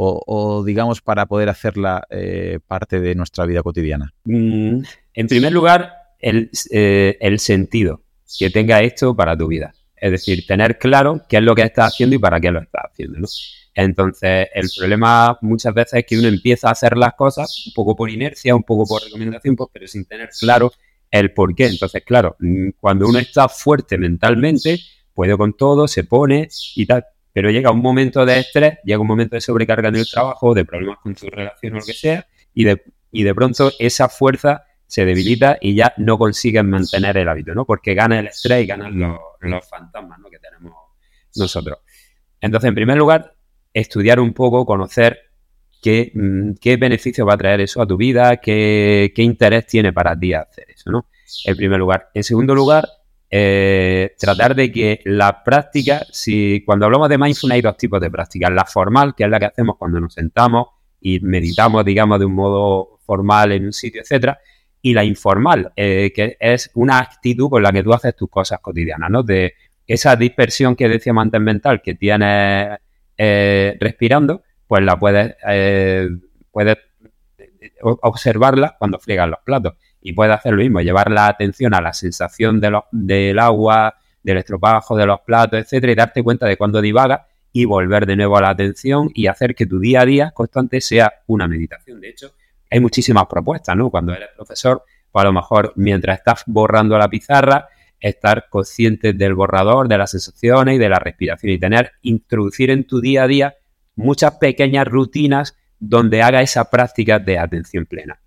o, digamos para poder hacerla eh, parte de nuestra vida cotidiana? Mm, en primer lugar, el, eh, el sentido que tenga esto para tu vida. Es decir, tener claro qué es lo que estás haciendo y para qué lo estás haciendo, ¿no? Entonces, el problema muchas veces es que uno empieza a hacer las cosas un poco por inercia, un poco por recomendación, pues, pero sin tener claro el por qué. Entonces, claro, mm, cuando uno está fuerte mentalmente, puede con todo, se pone y tal, pero llega un momento de estrés, llega un momento de sobrecarga en el trabajo, de problemas con tu relación o lo que sea, y de, y de pronto esa fuerza se debilita y ya no consiguen mantener el hábito, ¿no? Porque gana el estrés y ganan los, fantasmas ¿no? que tenemos nosotros. Entonces, en primer lugar, estudiar un poco, conocer qué, mm, qué beneficio va a traer eso a tu vida, qué, qué, interés tiene para ti hacer eso, ¿no? En primer lugar. En segundo lugar, eh, tratar de que la práctica, si cuando hablamos de mindfulness hay dos tipos de prácticas, la formal, que es la que hacemos cuando nos sentamos y meditamos, digamos, de un modo formal en un sitio, etcétera, y la informal, eh, que es una actitud con la que tú haces tus cosas cotidianas, ¿no? De esa dispersión que decíamos antes mental que tienes eh, respirando, pues la puedes, eh, puedes observarla cuando friegas los platos y puedes hacer lo mismo, llevar la atención a la sensación de del agua, del estropajo de los platos, etcétera, y darte cuenta de cuando divaga y volver de nuevo a la atención y hacer que tu día a día constante sea una meditación. De hecho, hay muchísimas propuestas, ¿no? Cuando eres profesor, pues a lo mejor mientras estás borrando la pizarra, estar consciente del borrador, de las sensaciones y de la respiración y tener, introducir en tu día a día muchas pequeñas rutinas donde haga esa práctica de atención plena.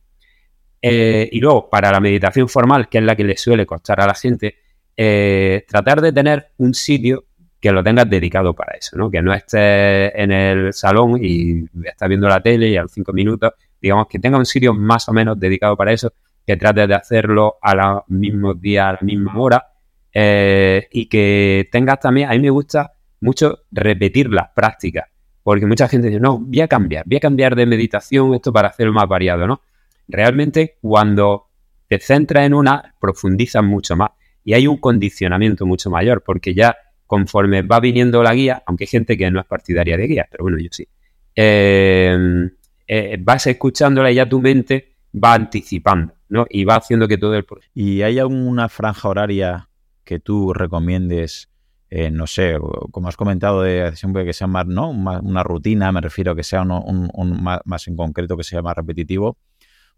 Eh, y luego, para la meditación formal, que es la que le suele costar a la gente, eh, tratar de tener un sitio que lo tengas dedicado para eso, ¿no? Que no estés en el salón y estás viendo la tele y a los cinco minutos digamos, que tenga un sitio más o menos dedicado para eso, que trate de hacerlo a los mismos días, a la misma hora, eh, y que tengas también, a mí me gusta mucho repetir las prácticas, porque mucha gente dice, no, voy a cambiar, voy a cambiar de meditación esto para hacerlo más variado, ¿no? Realmente cuando te centras en una, profundizas mucho más y hay un condicionamiento mucho mayor, porque ya conforme va viniendo la guía, aunque hay gente que no es partidaria de guías, pero bueno, yo sí, eh, eh, vas escuchándola y ya tu mente va anticipando, ¿no? Y va haciendo que todo el... ¿Y hay alguna franja horaria que tú recomiendes, eh, no sé, como has comentado, de siempre que sea más, ¿no? Una, rutina, me refiero a que sea un, más, en concreto, que sea más repetitivo,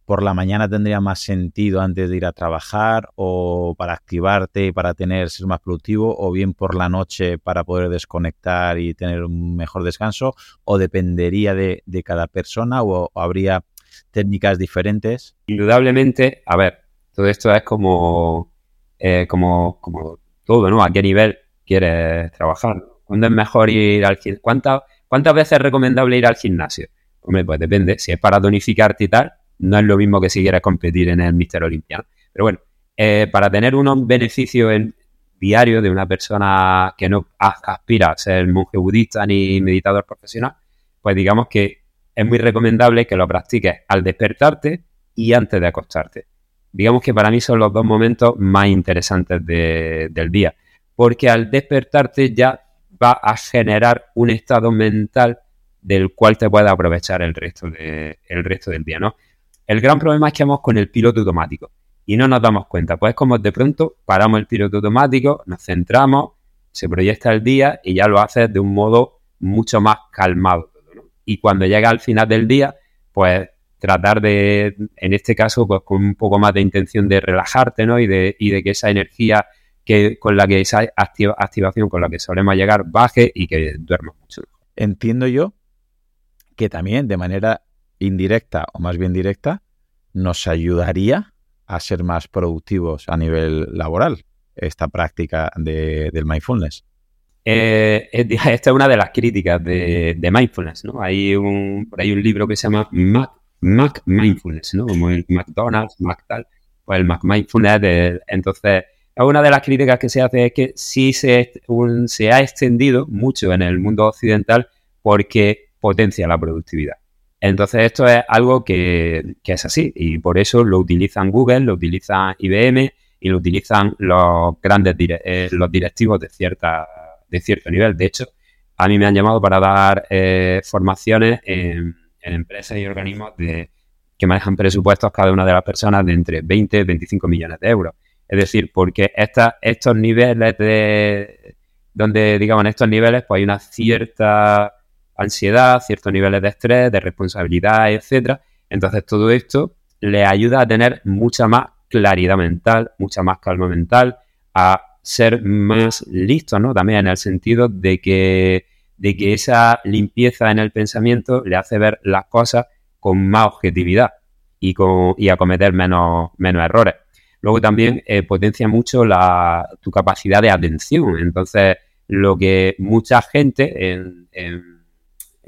por la mañana tendría más sentido antes de ir a trabajar o para activarte y para tener ser más productivo o bien por la noche para poder desconectar y tener un mejor descanso o dependería de, cada persona o, habría técnicas diferentes? Indudablemente, a ver, todo esto es como, eh, como, como todo, ¿no? ¿A qué nivel quieres trabajar? ¿Cuándo es mejor ir al gimnasio? ¿Cuántas, ¿Cuántas veces es recomendable ir al gimnasio? Hombre, pues depende. Si es para tonificarte y tal, no es lo mismo que si quieres competir en el Mister Olympia. Pero bueno, eh, para tener unos beneficios en, diario de una persona que no aspira a ser monje budista ni meditador profesional, pues digamos que es muy recomendable que lo practiques al despertarte y antes de acostarte. Digamos que para mí son los dos momentos más interesantes del día, porque al despertarte ya va a generar un estado mental del cual te puedes aprovechar el resto, de, el resto del día, ¿no? El gran problema es que vamos con el piloto automático y no nos damos cuenta. Pues como de pronto paramos el piloto automático, nos centramos, se proyecta el día y ya lo haces de un modo mucho más calmado. Y cuando llega al final del día, pues tratar de, en este caso, pues con un poco más de intención de relajarte, ¿no? Y de, y de que esa energía que con la que esa activación con la que solemos llegar baje y que duermas mucho. Entiendo yo que también de manera indirecta o más bien directa nos ayudaría a ser más productivos a nivel laboral esta práctica de, del mindfulness. Eh, esta es una de las críticas de, mindfulness, ¿no? Hay un, por un libro que se llama Mac, Mindfulness, ¿no? Como el McDonald's, Mac tal, pues el Mac Mindfulness, entonces, una de las críticas que se hace es que sí se, se ha extendido mucho en el mundo occidental porque potencia la productividad. Entonces esto es algo que, es así y por eso lo utilizan Google, lo utilizan IBM y lo utilizan los grandes eh, los directivos de cierta de cierto nivel. De hecho, a mí me han llamado para dar eh, formaciones en, empresas y organismos de, que manejan presupuestos cada una de las personas de entre 20 y 25 millones de euros. Es decir, porque estos niveles de, donde digamos en estos niveles pues hay una cierta ansiedad, ciertos niveles de estrés, de responsabilidad, etcétera. Entonces todo esto le ayuda a tener mucha más claridad mental, mucha más calma mental, a ser más listos, ¿no? También en el sentido de que, de que esa limpieza en el pensamiento le hace ver las cosas con más objetividad y, a cometer menos, menos errores. Luego también eh, potencia mucho tu capacidad de atención. Entonces, lo que mucha gente en en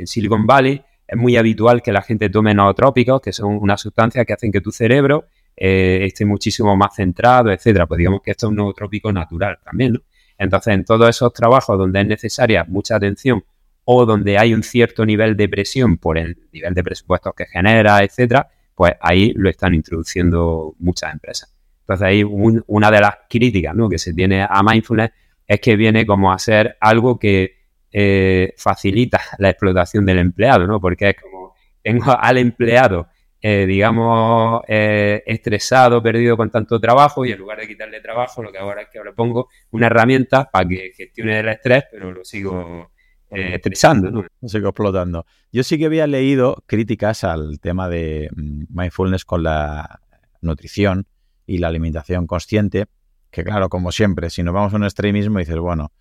Silicon Valley es muy habitual que la gente tome nootrópicos, que son una sustancia que hacen que tu cerebro eh, esté muchísimo más centrado, etcétera. Pues digamos que esto es un nootrópico natural también, ¿no? Entonces, en todos esos trabajos donde es necesaria mucha atención o donde hay un cierto nivel de presión por el nivel de presupuestos que genera, etcétera, pues ahí lo están introduciendo muchas empresas. Entonces, ahí una de las críticas ¿no? que se tiene a mindfulness es que viene como a ser algo que eh, facilita la explotación del empleado, ¿no? Porque es como, tengo al empleado, eh, digamos, eh, estresado, perdido con tanto trabajo y en lugar de quitarle trabajo, lo que ahora es que le pongo una herramienta para que gestione el estrés, pero lo sigo estresando, ¿no? Lo sigo explotando. Yo sí que había leído críticas al tema de mm, mindfulness con la nutrición y la alimentación consciente, que claro, como siempre, si nos vamos a un extremismo, dices, bueno,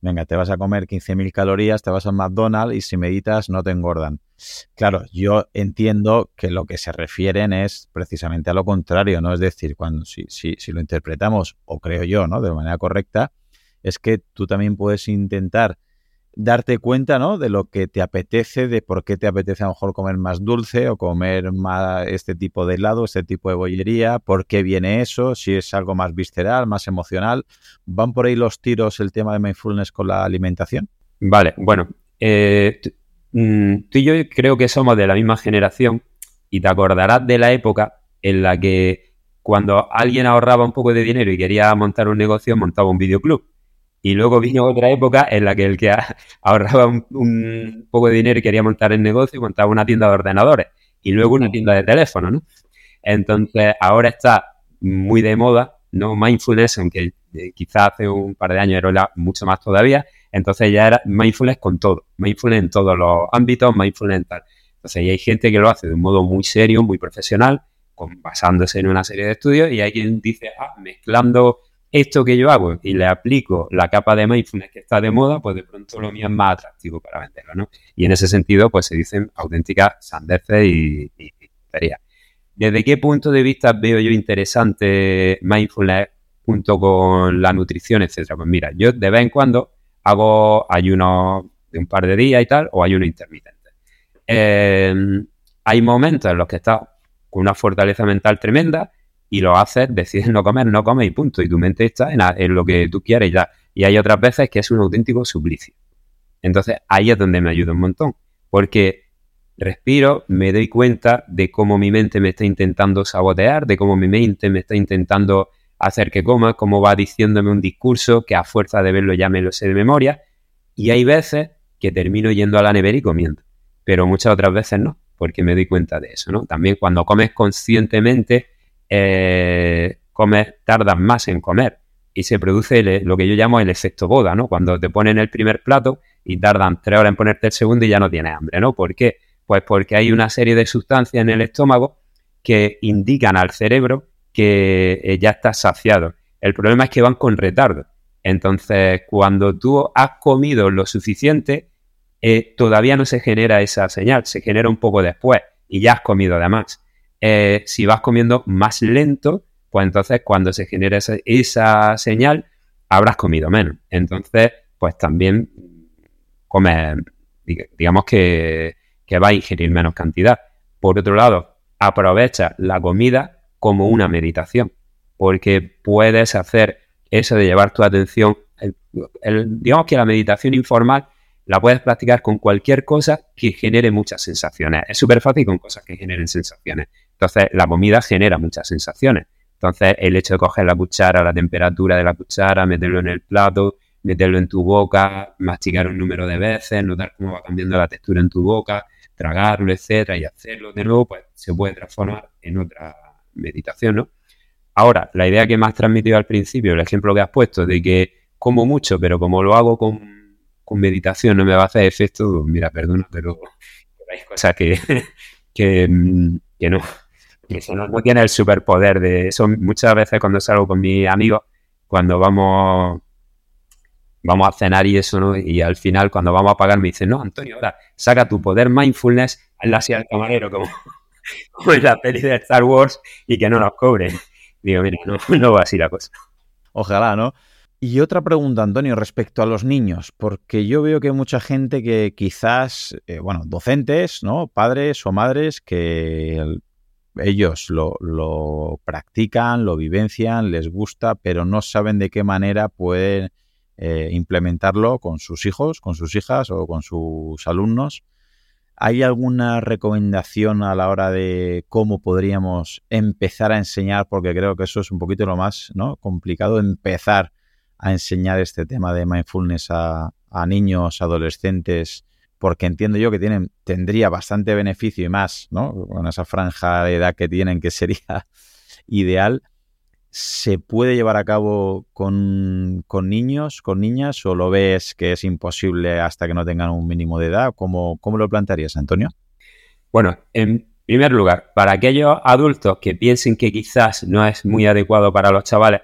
venga, te vas a comer 15.000 calorías, te vas al McDonald's y si meditas no te engordan. Claro, yo entiendo que lo que se refieren es precisamente a lo contrario, ¿no? Es decir, cuando si, si, si lo interpretamos, o creo yo, ¿no? De manera correcta, es que tú también puedes intentar darte cuenta, ¿no? De lo que te apetece, de por qué te apetece a lo mejor comer más dulce o comer más este tipo de helado, este tipo de bollería, por qué viene eso, si es algo más visceral, más emocional. ¿Van por ahí los tiros el tema de mindfulness con la alimentación? Vale, bueno, eh, mm, tú y yo creo que somos de la misma generación y te acordarás de la época en la que cuando alguien ahorraba un poco de dinero y quería montar un negocio, montaba un videoclub y luego vino otra época en la que el que ahorraba un, poco de dinero y quería montar el negocio montaba una tienda de ordenadores y luego una tienda de teléfonos, ¿no? Entonces, ahora está muy de moda, ¿no? Mindfulness, aunque eh, quizás hace un par de años era mucho más todavía. Entonces ya era mindfulness con todo, mindfulness en todos los ámbitos, mindfulness en tal. Entonces, y hay gente que lo hace de un modo muy serio, muy profesional, basándose en una serie de estudios, y hay quien dice, ah, mezclando esto que yo hago y le aplico la capa de mindfulness que está de moda, pues de pronto lo mío es más atractivo para venderlo, ¿no? Y en ese sentido, pues se dicen auténticas sandeces y, y, ¿Desde qué punto de vista veo yo interesante mindfulness junto con la nutrición, etcétera? Pues mira, yo de vez en cuando hago ayuno de un par de días y tal, o ayuno intermitente. Eh, hay momentos en los que estás con una fortaleza mental tremenda y lo haces, decides no comer, no comes y punto. Y tu mente está en, lo que tú quieres ya. Y hay otras veces que es un auténtico suplicio. Entonces ahí es donde me ayuda un montón. Porque respiro, me doy cuenta de cómo mi mente me está intentando sabotear, de cómo mi mente me está intentando hacer que coma, cómo va diciéndome un discurso que a fuerza de verlo ya me lo sé de memoria. Y hay veces que termino yendo a la nevera y comiendo, pero muchas otras veces no, porque me doy cuenta de eso, ¿no? También cuando comes conscientemente, eh, comes, tardas más en comer y se produce lo que yo llamo el efecto boda, ¿no? Cuando te ponen el primer plato y tardan tres horas en ponerte el segundo y ya no tienes hambre, ¿no? ¿Por qué? Pues porque hay una serie de sustancias en el estómago que indican al cerebro que eh, ya estás saciado. El problema es que van con retardo. Entonces, cuando tú has comido lo suficiente, eh, todavía no se genera esa señal, se genera un poco después y ya has comido además. Eh, si vas comiendo más lento, pues entonces cuando se genera esa, señal, habrás comido menos. Entonces, pues también comes, digamos que, que va a ingerir menos cantidad. Por otro lado, aprovecha la comida como una meditación, porque puedes hacer eso de llevar tu atención, digamos que la meditación informal la puedes practicar con cualquier cosa que genere muchas sensaciones. Es súper fácil con cosas que generen sensaciones. Entonces, la comida genera muchas sensaciones. Entonces, el hecho de coger la cuchara, la temperatura de la cuchara, meterlo en el plato, meterlo en tu boca, masticar un número de veces, notar cómo va cambiando la textura en tu boca, tragarlo, etcétera, y hacerlo de nuevo, pues se puede transformar en otra meditación, ¿no? Ahora, la idea que has transmitido al principio, el ejemplo que has puesto de que como mucho, pero como lo hago con, con meditación no me va a hacer efecto, mira, perdona, pero hay cosas que, que no, no, tiene el superpoder de eso. Muchas veces cuando salgo con mis amigos, cuando vamos vamos a cenar y eso, ¿no? Y al final, cuando vamos a pagar, me dicen, no, Antonio, ahora saca tu poder mindfulness, hazla así al camarero, como, en la peli de Star Wars, y que no nos cobren. Digo, mira, no, no va así la cosa. Ojalá, ¿no? Y otra pregunta, Antonio, respecto a los niños, porque yo veo que hay mucha gente que quizás, eh, bueno, docentes, ¿no? Padres o madres que ellos lo, practican, lo vivencian, les gusta, pero no saben de qué manera pueden eh, implementarlo con sus hijos, con sus hijas o con sus alumnos. ¿Hay alguna recomendación a la hora de cómo podríamos empezar a enseñar? Porque creo que eso es un poquito lo más ¿no? complicado, empezar a enseñar este tema de mindfulness a niños, adolescentes, porque entiendo yo que tienen, tendría bastante beneficio y más, ¿no? Con esa franja de edad que tienen, que sería ideal. ¿Se puede llevar a cabo con, niños, con niñas, o lo ves que es imposible hasta que no tengan un mínimo de edad? ¿Cómo, cómo lo plantearías, Antonio? Bueno, en primer lugar, para aquellos adultos que piensen que quizás no es muy adecuado para los chavales,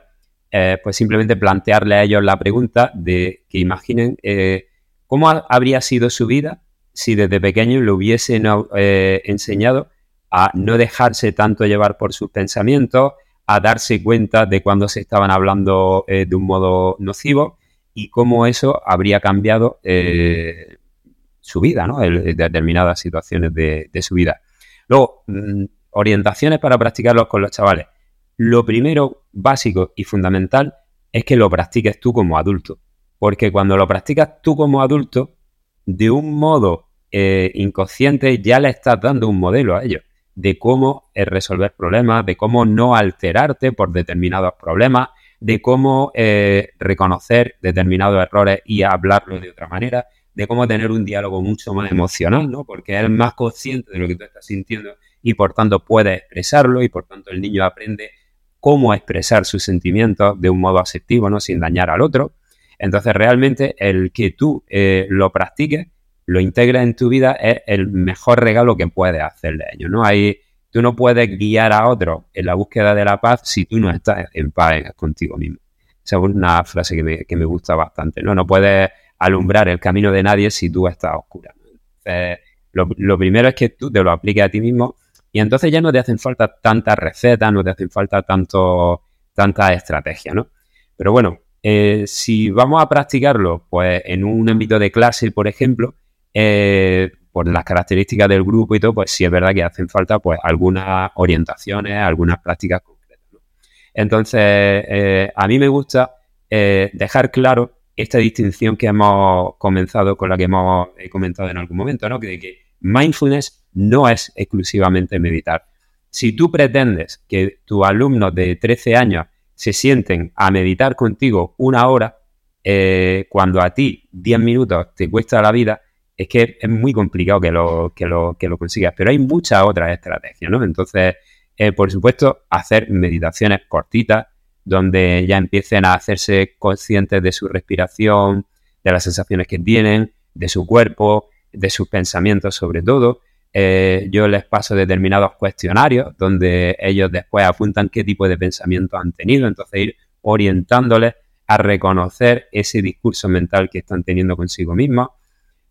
eh, pues simplemente plantearle a ellos la pregunta de que imaginen eh, ¿Cómo habría sido su vida si desde pequeño le hubiesen eh, enseñado a no dejarse tanto llevar por sus pensamientos, a darse cuenta de cuando se estaban hablando eh, de un modo nocivo y cómo eso habría cambiado eh, su vida, ¿no? Determinadas situaciones de, su vida. Luego, mm, orientaciones para practicarlo con los chavales. Lo primero, básico y fundamental, es que lo practiques tú como adulto. Porque cuando lo practicas tú como adulto, de un modo eh, inconsciente ya le estás dando un modelo a ellos de cómo eh, resolver problemas, de cómo no alterarte por determinados problemas, de cómo eh, reconocer determinados errores y hablarlo de otra manera, de cómo tener un diálogo mucho más emocional, ¿no? Porque es más consciente de lo que tú estás sintiendo y por tanto puede expresarlo y por tanto el niño aprende cómo expresar sus sentimientos de un modo asertivo, ¿no? Sin dañar al otro. Entonces, realmente, el que tú eh, lo practiques, lo integres en tu vida, es el mejor regalo que puedes hacerle a ellos, ¿no? Hay, tú no puedes guiar a otros en la búsqueda de la paz si tú no estás en paz contigo mismo. Esa es una frase que me, gusta bastante, ¿no? No puedes alumbrar el camino de nadie si tú estás oscura. Lo primero es que tú te lo apliques a ti mismo y entonces ya no te hacen falta tantas recetas, no te hacen falta tanto, tantas estrategias, ¿no? Pero bueno, eh, si vamos a practicarlo, pues en un ámbito de clase, por ejemplo, eh, por las características del grupo y todo, pues sí es verdad que hacen falta pues algunas orientaciones, algunas prácticas concretas. Entonces, eh, a mí me gusta dejar claro esta distinción que hemos comenzado, con la que hemos comentado en algún momento, ¿no? Que, que mindfulness no es exclusivamente meditar. Si tú pretendes que tu alumno de 13 años se sienten a meditar contigo una hora, eh, cuando a ti 10 minutos te cuesta la vida, es que es muy complicado que lo, que lo, que lo consigas. Pero hay muchas otras estrategias, ¿no? Entonces, eh, por supuesto, hacer meditaciones cortitas, donde ya empiecen a hacerse conscientes de su respiración, de las sensaciones que tienen, de su cuerpo, de sus pensamientos sobre todo. Eh, yo les paso determinados cuestionarios donde ellos después apuntan qué tipo de pensamientos han tenido, entonces ir orientándoles a reconocer ese discurso mental que están teniendo consigo mismos.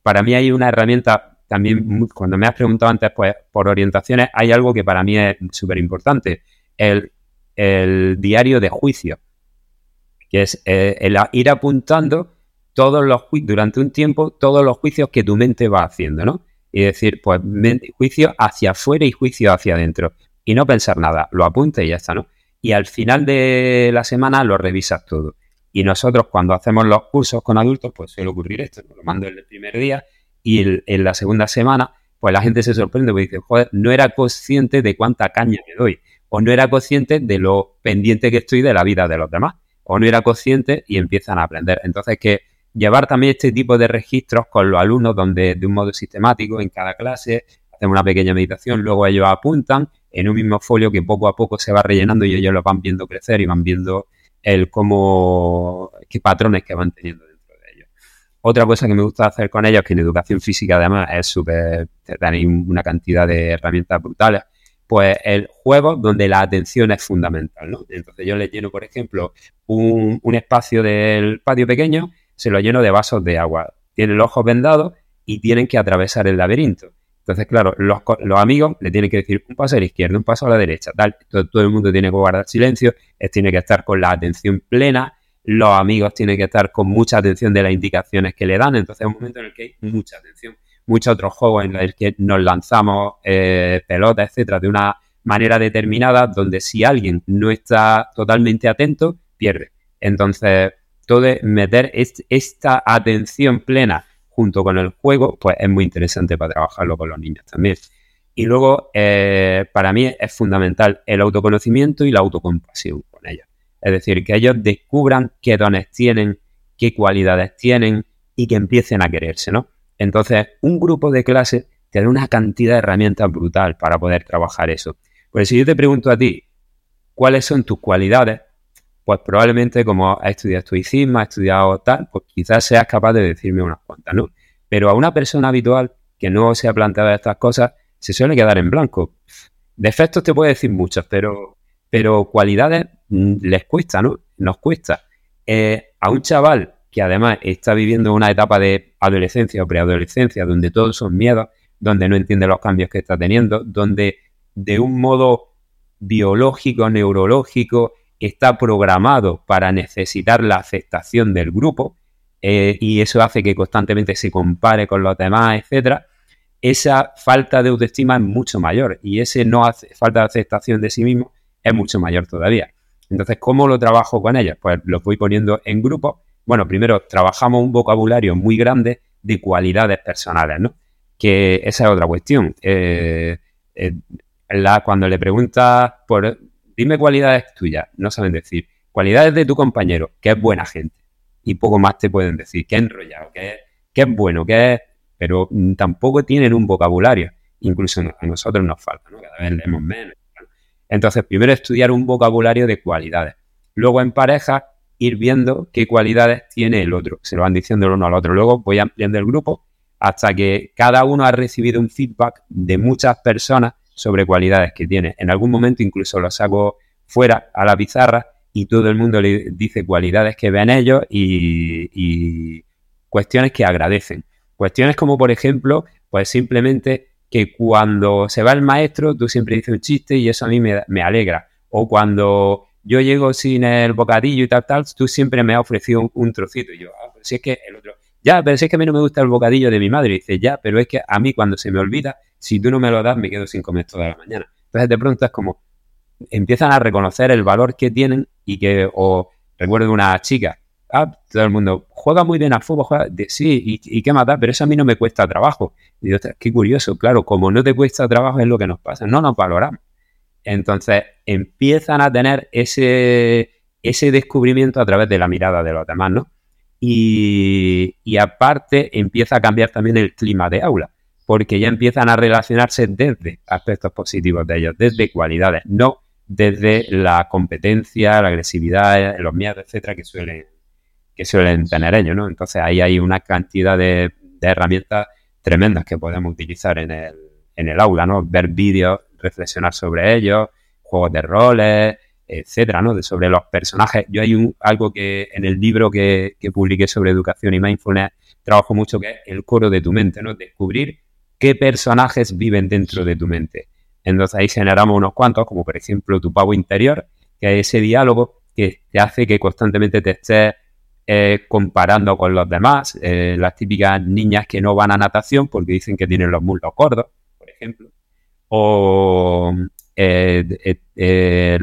Para mí hay una herramienta, también cuando me has preguntado antes pues, por orientaciones, hay algo que para mí es súper importante, el, diario de juicio, que es eh, el ir apuntando todos los durante un tiempo todos los juicios que tu mente va haciendo, ¿no? Y decir, pues juicio hacia afuera y juicio hacia adentro. Y no pensar nada, lo apunte y ya está, ¿no? Y al final de la semana lo revisas todo. Y nosotros cuando hacemos los cursos con adultos, pues suele ocurrir esto, lo mando el primer día y en la segunda semana, pues la gente se sorprende porque dice, joder, no era consciente de cuánta caña me doy, o no era consciente de lo pendiente que estoy de la vida de los demás, o no era consciente y empiezan a aprender. Entonces, que llevar también este tipo de registros con los alumnos donde de un modo sistemático en cada clase hacemos una pequeña meditación, luego ellos apuntan en un mismo folio que poco a poco se va rellenando y ellos lo van viendo crecer y van viendo el cómo, qué patrones que van teniendo dentro de ellos. Otra cosa que me gusta hacer con ellos, que en educación física además es súper, tenéis una cantidad de herramientas brutales, pues el juego donde la atención es fundamental, ¿no? Entonces yo les lleno, por ejemplo, un, un espacio del patio pequeño, se lo lleno de vasos de agua. Tienen los ojos vendados y tienen que atravesar el laberinto. Entonces, claro, los, amigos le tienen que decir un paso a la izquierda, un paso a la derecha, tal. Todo, el mundo tiene que guardar silencio, tiene que estar con la atención plena, los amigos tienen que estar con mucha atención de las indicaciones que le dan. Entonces, es un momento en el que hay mucha atención. Muchos otros juegos en los que nos lanzamos eh, pelotas, etcétera, de una manera determinada, donde si alguien no está totalmente atento, pierde. Entonces, todo es meter esta atención plena junto con el juego, pues es muy interesante para trabajarlo con los niños también. Y luego, eh, para mí es fundamental el autoconocimiento y la autocompasión con ellos. Es decir, que ellos descubran qué dones tienen, qué cualidades tienen y que empiecen a quererse, ¿no? Entonces, un grupo de clase te da una cantidad de herramientas brutal para poder trabajar eso. Pues si yo te pregunto a ti, ¿cuáles son tus cualidades? Pues probablemente como has estudiado estoicismo, has estudiado tal, pues quizás seas capaz de decirme unas cuantas, ¿no? Pero a una persona habitual que no se ha planteado estas cosas, se suele quedar en blanco. Defectos te puedo decir muchos, pero, pero cualidades mm, les cuesta, ¿no? Nos cuesta. Eh, a un chaval que además está viviendo una etapa de adolescencia o preadolescencia, donde todos son miedos, donde no entiende los cambios que está teniendo, donde de un modo biológico, neurológico, está programado para necesitar la aceptación del grupo eh, y eso hace que constantemente se compare con los demás, etcétera, esa falta de autoestima es mucho mayor y ese no hace, falta de aceptación de sí mismo es mucho mayor todavía. Entonces, ¿cómo lo trabajo con ellos? Pues los voy poniendo en grupos. Bueno, primero trabajamos un vocabulario muy grande de cualidades personales, ¿no? Que esa es otra cuestión. Eh, eh, la, cuando le preguntas por dime cualidades tuyas, no saben decir. Cualidades de tu compañero, que es buena gente. Y poco más te pueden decir, que enrollado, que es, que es bueno, que es... Pero tampoco tienen un vocabulario. Incluso a nosotros nos falta, ¿no? Cada vez leemos menos. Entonces, primero estudiar un vocabulario de cualidades. Luego en pareja ir viendo qué cualidades tiene el otro. Se lo van diciendo el uno al otro. Luego voy ampliando el grupo hasta que cada uno ha recibido un feedback de muchas personas sobre cualidades que tiene. En algún momento incluso lo saco fuera a la pizarra y todo el mundo le dice cualidades que ven ellos y, cuestiones que agradecen. Cuestiones como, por ejemplo, pues simplemente que cuando se va el maestro, tú siempre dices un chiste y eso a mí me, alegra. O cuando yo llego sin el bocadillo y tal, tal, tú siempre me has ofrecido un, trocito. Y yo, ah, si es que el otro, ya, pero si es que a mí no me gusta el bocadillo de mi madre. Y dice, ya, pero es que a mí cuando se me olvida, si tú no me lo das, me quedo sin comer toda la mañana. Entonces de pronto es como, empiezan a reconocer el valor que tienen y que, o recuerdo una chica, ah, todo el mundo, juega muy bien al fútbol, juega, sí, y, y qué matar, pero eso a mí no me cuesta trabajo. Y yo, qué curioso, claro, como no te cuesta trabajo es lo que nos pasa, no nos valoramos. Entonces empiezan a tener ese, ese descubrimiento a través de la mirada de los demás, ¿no? y aparte empieza a cambiar también el clima de aula, porque ya empiezan a relacionarse desde aspectos positivos de ellos, desde cualidades, no desde la competencia, la agresividad, los miedos, etcétera, que suelen, que suelen tener ellos, ¿no? Entonces ahí hay una cantidad de, herramientas tremendas que podemos utilizar en el, en el aula, ¿no? Ver vídeos, reflexionar sobre ellos, juegos de roles, etcétera, ¿no? De sobre los personajes. Yo hay un, algo que en el libro que, que publiqué sobre educación y mindfulness trabajo mucho que es el coro de tu mente, ¿no? Descubrir qué personajes viven dentro de tu mente. Entonces ahí generamos unos cuantos, como por ejemplo tu pavo interior, que es ese diálogo que te hace que constantemente te estés eh, comparando con los demás. Eh, las típicas niñas que no van a natación porque dicen que tienen los muslos gordos, por ejemplo. O eh,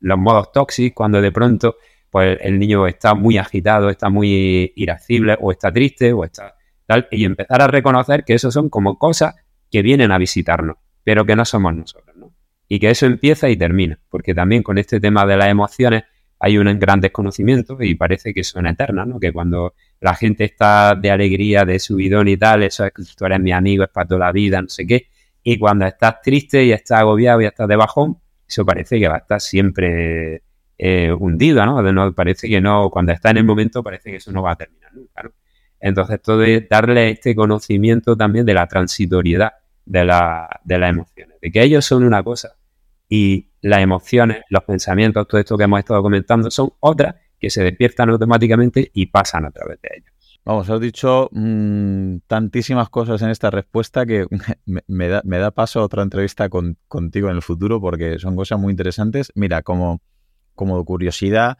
los modos tóxicos, cuando de pronto pues el niño está muy agitado, está muy irascible, o está triste, o está tal, y empezar a reconocer que eso son como cosas que vienen a visitarnos pero que no somos nosotros, ¿no? Y que eso empieza y termina, porque también con este tema de las emociones hay un gran desconocimiento y parece que son eternas, ¿no? Que cuando la gente está de alegría, de subidón y tal, eso es que tú eres mi amigo, es para toda la vida, no sé qué. Y cuando estás triste y estás agobiado y estás de bajón, eso parece que va a estar siempre eh, hundido, ¿no? Parece que no, cuando está en el momento parece que eso no va a terminar nunca. Entonces, todo es darle este conocimiento también de la transitoriedad de, la, de las emociones, de que ellos son una cosa y las emociones, los pensamientos, todo esto que hemos estado comentando, son otras que se despiertan automáticamente y pasan a través de ellos. Vamos, has dicho mm, tantísimas cosas en esta respuesta que me, da, paso a otra entrevista contigo en el futuro porque son cosas muy interesantes. Mira, como, como curiosidad,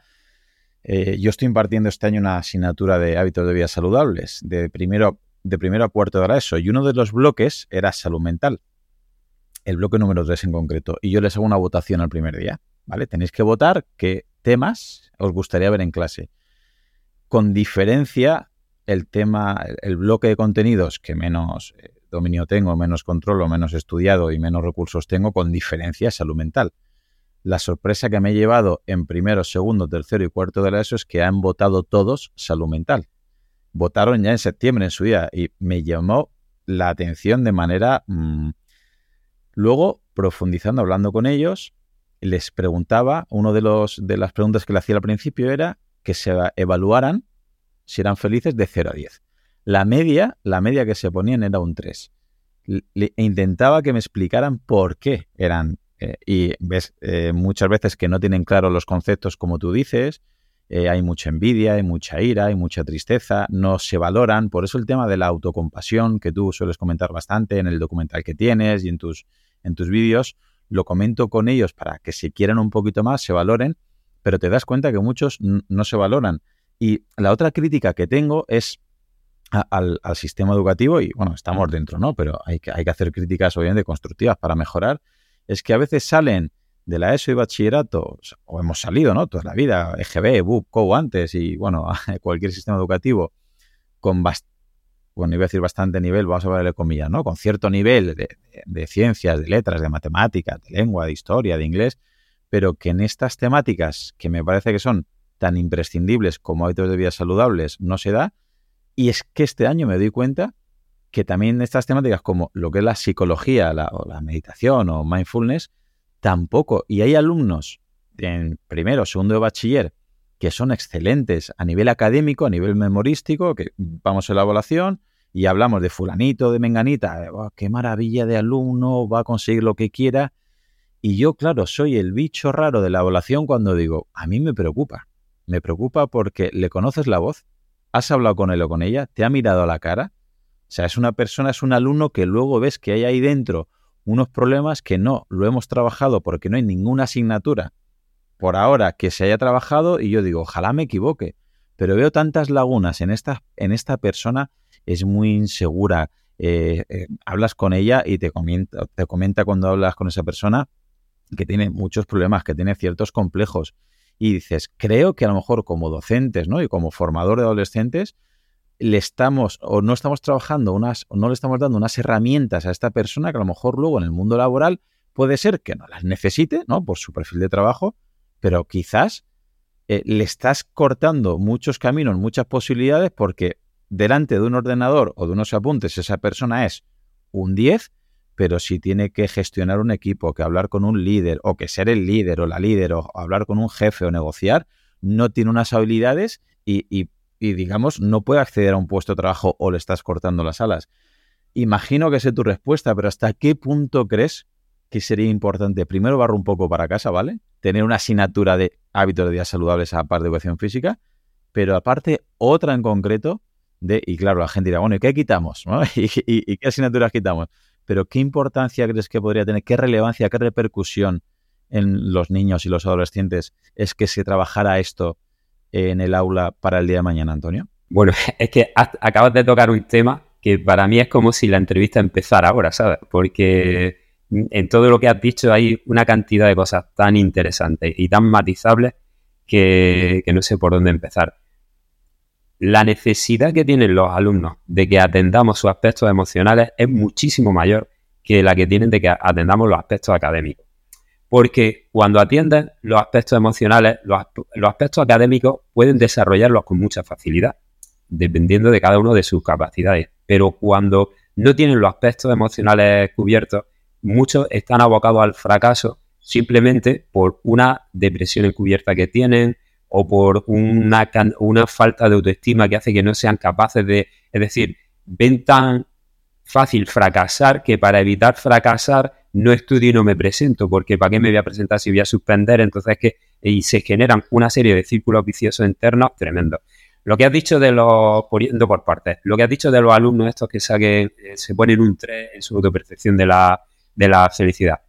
eh, yo estoy impartiendo este año una asignatura de hábitos de vida saludables. De primero de primero a cuarto de eso. Y uno de los bloques era salud mental. El bloque número 3 en concreto. Y yo les hago una votación al primer día. ¿Vale? Tenéis que votar qué temas os gustaría ver en clase. Con diferencia, el tema, el bloque de contenidos que menos eh, dominio tengo, menos controlo, menos estudiado y menos recursos tengo, con diferencia salud mental. La sorpresa que me he llevado en primero, segundo, tercero y cuarto de la ESO es que han votado todos salud mental votaron ya en septiembre en su día y me llamó la atención de manera... Mm, luego, profundizando, hablando con ellos, les preguntaba, uno de, los, de las preguntas que le hacía al principio era que se evaluaran si eran felices de 0 a 10. La media, la media que se ponían era un 3. Le, intentaba que me explicaran por qué eran, eh, y ves eh, muchas veces que no tienen claro los conceptos como tú dices, eh, hay mucha envidia, hay mucha ira, hay mucha tristeza, no se valoran. Por eso el tema de la autocompasión, que tú sueles comentar bastante en el documental que tienes y en tus, en tus vídeos, lo comento con ellos para que si quieren un poquito más, se valoren, pero te das cuenta que muchos no se valoran. Y la otra crítica que tengo es al, al, sistema educativo, y bueno, estamos dentro, ¿no? Pero hay que, hay que hacer críticas obviamente constructivas para mejorar, es que a veces salen de la ESO y bachillerato, o hemos salido, ¿no? Toda la vida, EGB, BUP, COU antes y, bueno, cualquier sistema educativo con bueno, iba a decir bastante nivel, vamos a verle comillas, ¿no? Con cierto nivel de, ciencias, de letras, de matemáticas, de lengua, de historia, de inglés, pero que en estas temáticas que me parece que son tan imprescindibles como hábitos de vida saludables no se da. Y es que este año me doy cuenta que también estas temáticas como lo que es la psicología o la meditación o mindfulness tampoco. Y hay alumnos en primero, segundo bachiller que son excelentes a nivel académico, a nivel memorístico, que vamos a la evaluación y hablamos de fulanito, de menganita, qué maravilla de alumno, va a conseguir lo que quiera. Y yo, claro, soy el bicho raro de la evaluación cuando digo, a mí me preocupa. Me preocupa porque le conoces la voz, has hablado con él o con ella, te ha mirado a la cara. O sea, es una persona, es un alumno que luego ves que hay ahí dentro unos problemas que no lo hemos trabajado porque no hay ninguna asignatura por ahora que se haya trabajado y yo digo, ojalá me equivoque, pero veo tantas lagunas en esta, en esta persona, es muy insegura. Eh, eh, hablas con ella y te comenta, te comenta cuando hablas con esa persona que tiene muchos problemas, que tiene ciertos complejos. Y dices, creo que a lo mejor como docentes ¿no? y como formador de adolescentes, le estamos o no estamos trabajando unas, o no le estamos dando unas herramientas a esta persona que a lo mejor luego en el mundo laboral puede ser que no las necesite, ¿no? Por su perfil de trabajo, pero quizás eh, le estás cortando muchos caminos, muchas posibilidades, porque delante de un ordenador o de unos apuntes esa persona es un 10, pero si tiene que gestionar un equipo, que hablar con un líder, o que ser el líder o la líder, o hablar con un jefe o negociar, no tiene unas habilidades y, y digamos, no puede acceder a un puesto de trabajo o le estás cortando las alas. Imagino que sé tu respuesta, pero ¿hasta qué punto crees que sería importante? Primero barro un poco para casa, ¿vale? Tener una asignatura de hábitos de días saludables a par de educación física, pero aparte otra en concreto de, y claro, la gente dirá, bueno, ¿y qué quitamos? ¿Y, qué asignaturas quitamos? Pero ¿qué importancia crees que podría tener? ¿Qué relevancia, qué repercusión en los niños y los adolescentes es que se trabajara esto en el aula para el día de mañana, Antonio? Bueno, es que acabas de tocar un tema que para mí es como si la entrevista empezara ahora, ¿sabes? Porque en todo lo que has dicho hay una cantidad de cosas tan interesantes y tan matizables que, no sé por dónde empezar. La necesidad que tienen los alumnos de que atendamos sus aspectos emocionales es muchísimo mayor que la que tienen de que atendamos los aspectos académicos. Porque cuando atienden los aspectos emocionales, los, aspectos académicos pueden desarrollarlos con mucha facilidad, dependiendo de cada uno de sus capacidades. Pero cuando no tienen los aspectos emocionales cubiertos, muchos están abocados al fracaso simplemente por una depresión encubierta que tienen o por una, una falta de autoestima que hace que no sean capaces de, es decir, ven tan fácil fracasar que para evitar fracasar no estudio y no me presento, porque ¿para qué me voy a presentar si voy a suspender? Entonces que y se generan una serie de círculos viciosos internos tremendos. Lo que has dicho de los, poniendo por partes, lo que has dicho de los alumnos estos que saquen, eh, se ponen un 3 en su autopercepción de la, de la felicidad.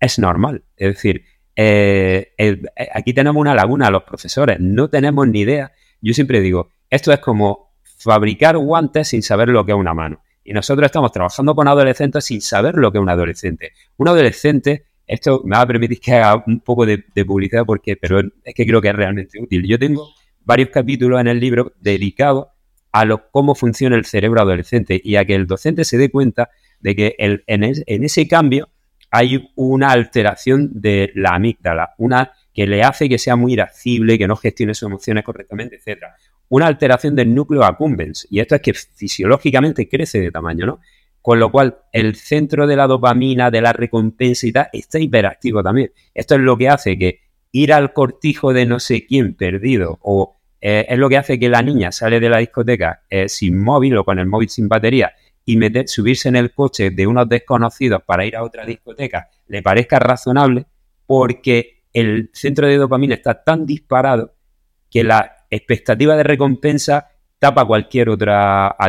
Es normal. Es decir, eh, eh, aquí tenemos una laguna los profesores, no tenemos ni idea. Yo siempre digo, esto es como fabricar guantes sin saber lo que es una mano. Y nosotros estamos trabajando con adolescentes sin saber lo que es un adolescente. Un adolescente, esto me va a permitir que haga un poco de, publicidad porque, pero es que creo que es realmente útil. Yo tengo varios capítulos en el libro dedicados a lo, cómo funciona el cerebro adolescente y a que el docente se dé cuenta de que el, en, ese cambio hay una alteración de la amígdala, una que le hace que sea muy irascible, que no gestione sus emociones correctamente, etc. Una alteración del núcleo accumbens, y esto es que fisiológicamente crece de tamaño, ¿no? Con lo cual, el centro de la dopamina, de la recompensa y tal, está hiperactivo también. Esto es lo que hace que ir al cortijo de no sé quién perdido o eh, es lo que hace que la niña sale de la discoteca eh, sin móvil o con el móvil sin batería y subirse en el coche de unos desconocidos para ir a otra discoteca le parezca razonable porque el centro de dopamina está tan disparado que la expectativa de recompensa tapa cualquier otro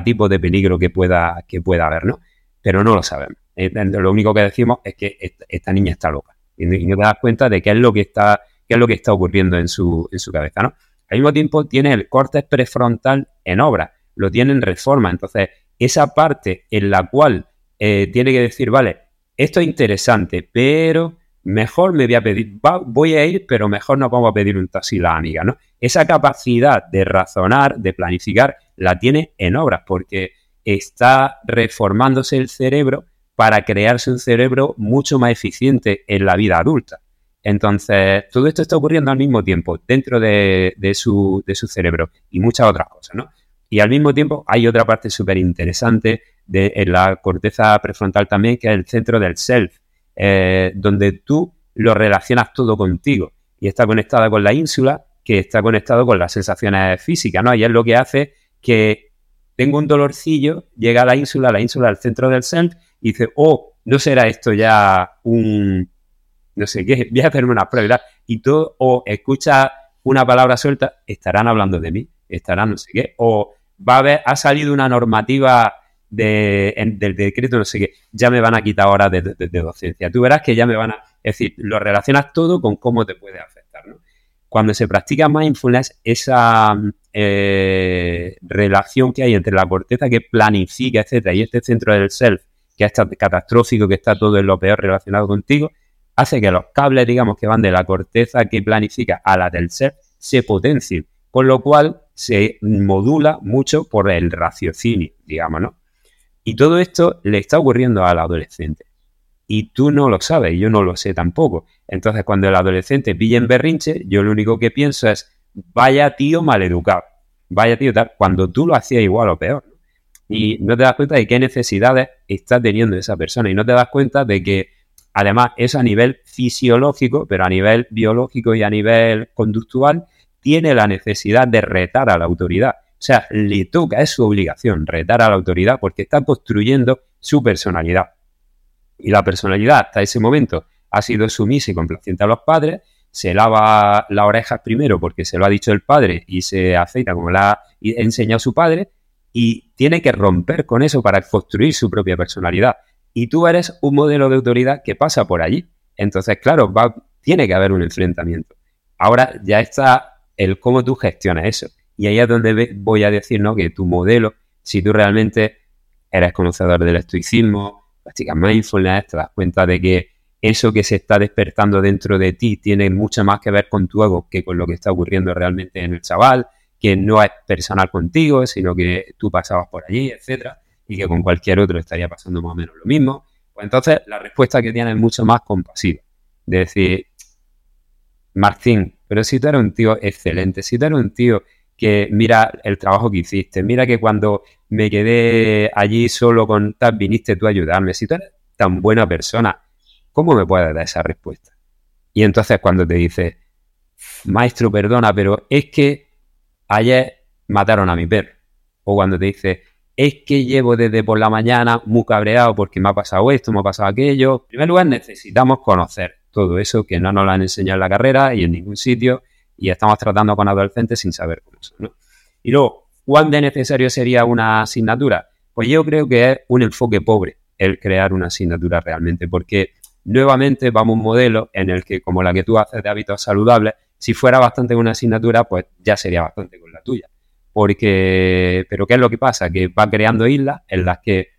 tipo de peligro que pueda, que pueda haber, ¿no? Pero no lo sabemos. Eh, lo único que decimos es que esta niña está loca y no te das cuenta de qué es lo que está, qué es lo que está ocurriendo en su, en su cabeza, ¿no? Al mismo tiempo tiene el corte prefrontal en obra, lo tiene en reforma, entonces esa parte en la cual eh, tiene que decir, vale, esto es interesante, pero mejor me voy a pedir, voy a ir, pero mejor no vamos a pedir un taxi la amiga, ¿no? Esa capacidad de razonar, de planificar, la tiene en obras, porque está reformándose el cerebro para crearse un cerebro mucho más eficiente en la vida adulta. Entonces, todo esto está ocurriendo al mismo tiempo dentro de, su, de su cerebro y muchas otras cosas, ¿no? Y al mismo tiempo hay otra parte súper interesante en la corteza prefrontal también, que es el centro del self, eh, donde tú lo relacionas todo contigo y está conectada con la ínsula, que está conectado con las sensaciones físicas, ¿no? Y es lo que hace que tengo un dolorcillo, llega a la ínsula, la ínsula al centro del self y dice, oh, no será esto ya un, no sé qué, voy a hacerme una prueba, y tú, o escucha una palabra suelta, estarán hablando de mí, estarán no sé qué, o va a haber, ha salido una normativa del decreto, no sé qué, ya me van a quitar horas de, docencia. Tú verás que ya me van a. Es decir, lo relacionas todo con cómo te puede afectar. ¿no? Cuando se practica mindfulness, esa eh, relación que hay entre la corteza que planifica, etcétera, y este centro del self, que es catastrófico, que está todo en lo peor relacionado contigo, hace que los cables, digamos, que van de la corteza que planifica a la del self se potencien. Con lo cual se modula mucho por el raciocinio, digamos, ¿no? Y todo esto le está ocurriendo al adolescente. y tú no lo sabes yo no lo sé tampoco. Entonces, cuando el adolescente pilla en berrinche, yo lo único que pienso es, vaya tío maleducado, vaya tío tal, cuando tú lo hacías igual o peor. Y no te das cuenta de qué necesidades está teniendo esa persona y no te das cuenta de que además eso a nivel fisiológico, pero a nivel biológico y a nivel conductual, tiene la necesidad de retar a la autoridad. O sea, le toca, es su obligación retar a la autoridad porque está construyendo su personalidad. Y la personalidad hasta ese momento ha sido sumisa y complaciente a los padres, se lava las orejas primero porque se lo ha dicho el padre y se aceita como la ha enseñado su padre y tiene que romper con eso para construir su propia personalidad. Y tú eres un modelo de autoridad que pasa por allí. Entonces, claro, va, tiene que haber un enfrentamiento. Ahora ya está el cómo tú gestionas eso. Y ahí es donde voy a decir, ¿no? Que tu modelo, si tú realmente eres conocedor del estoicismo, practicas mindfulness, te das cuenta de que eso que se está despertando dentro de ti tiene mucho más que ver con tu ego que con lo que está ocurriendo realmente en el chaval, que no es personal contigo, sino que tú pasabas por allí, etcétera, y que con cualquier otro estaría pasando más o menos lo mismo. Pues entonces la respuesta que tiene es mucho más compasiva. De decir, Martín, pero si tú eres un tío excelente, si tú eres un tío que mira el trabajo que hiciste, mira que cuando me quedé allí solo con tal, viniste tú a ayudarme, si tú eres tan buena persona, ¿cómo me puedes dar esa respuesta? Y entonces cuando te dice, maestro, perdona, pero es que ayer mataron a mi perro. O cuando te dice, es que llevo desde por la mañana muy cabreado porque me ha pasado esto, me ha pasado aquello. En primer lugar, necesitamos conocer todo eso que no nos lo han enseñado en la carrera y en ningún sitio y estamos tratando con adolescentes sin saber cómo son. Y luego, ¿cuán de necesario sería una asignatura? Pues yo creo que es un enfoque pobre el crear una asignatura realmente, porque nuevamente vamos a un modelo en el que, como la que tú haces de hábitos saludables, si fuera bastante una asignatura, pues ya sería bastante con la tuya. Porque, pero ¿qué es lo que pasa? Que va creando islas en las que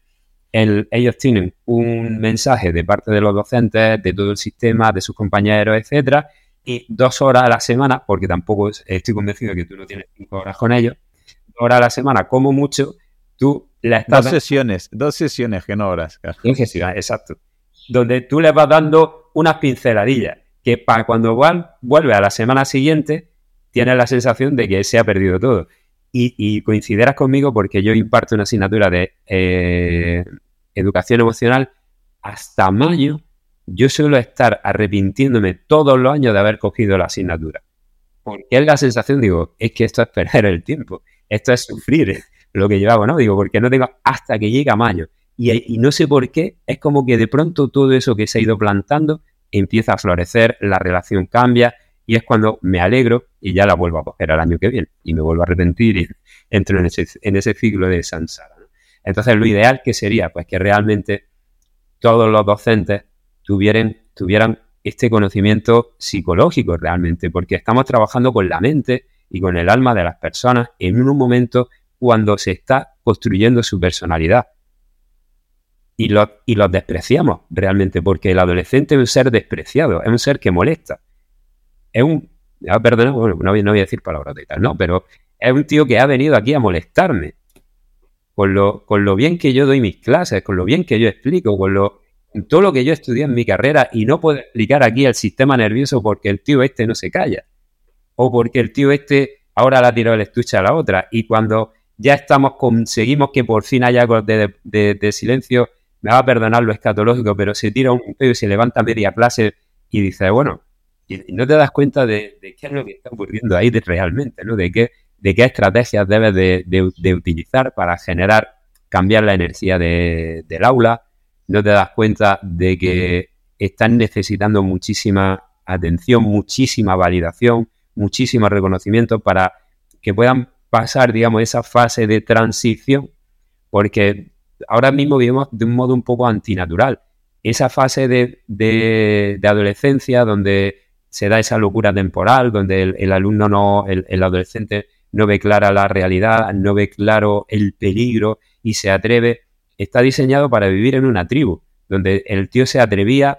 ellos tienen un mensaje de parte de los docentes, de todo el sistema, de sus compañeros, etcétera, y dos horas a la semana, porque tampoco estoy convencido de que tú no tienes cinco horas con ellos, dos horas a la semana, como mucho, tú la estás... Dos sesiones, dos sesiones, que no horas. exacto. Donde tú le vas dando unas pinceladillas, que para cuando vuelve a la semana siguiente, tienes la sensación de que se ha perdido todo. Y, y coinciderás conmigo porque yo imparto una asignatura de eh, educación emocional hasta mayo yo suelo estar arrepintiéndome todos los años de haber cogido la asignatura. Porque es la sensación, digo, es que esto es perder el tiempo, esto es sufrir lo que llevaba, ¿no? Digo, porque no tengo hasta que llega mayo. Y, y no sé por qué, es como que de pronto todo eso que se ha ido plantando empieza a florecer, la relación cambia y es cuando me alegro y ya la vuelvo a coger al año que viene y me vuelvo a arrepentir y entro en ese, en ese ciclo de sansara. Entonces, lo ideal que sería, pues que realmente todos los docentes tuvieran, tuvieran este conocimiento psicológico realmente, porque estamos trabajando con la mente y con el alma de las personas en un momento cuando se está construyendo su personalidad. Y los, y los despreciamos realmente, porque el adolescente es un ser despreciado, es un ser que molesta. Es un, perdón, bueno, no voy, a decir palabras de tal, no, pero es un tío que ha venido aquí a molestarme. Con lo, con lo bien que yo doy mis clases, con lo bien que yo explico, con lo, todo lo que yo estudié en mi carrera y no puedo explicar aquí el sistema nervioso porque el tío este no se calla. O porque el tío este ahora la tirado el estuche a la otra. Y cuando ya estamos, conseguimos que por fin haya algo de, de, silencio, me va a perdonar lo escatológico, pero se tira un pedo y se levanta media clase y dice, bueno, y no te das cuenta de, qué es lo que está ocurriendo ahí realmente, ¿no? De qué, de qué estrategias debes de, utilizar para generar, cambiar la energía del aula, no te das cuenta de que están necesitando muchísima atención, muchísima validación, muchísimo reconocimiento para que puedan pasar, digamos, esa fase de transición, porque ahora mismo vivimos de un modo un poco antinatural. Esa fase de, adolescencia donde se da esa locura temporal, donde el, alumno no, el adolescente no ve clara la realidad, no ve claro el peligro y se atreve está diseñado para vivir en una tribu, donde el tío se atrevía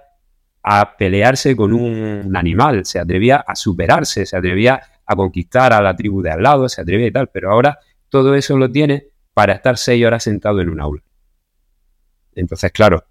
a pelearse con un animal, se atrevía a superarse, se atrevía a conquistar a la tribu de al lado, se atrevía y tal, pero ahora todo eso lo tiene para estar seis horas sentado en un aula. Entonces, claro,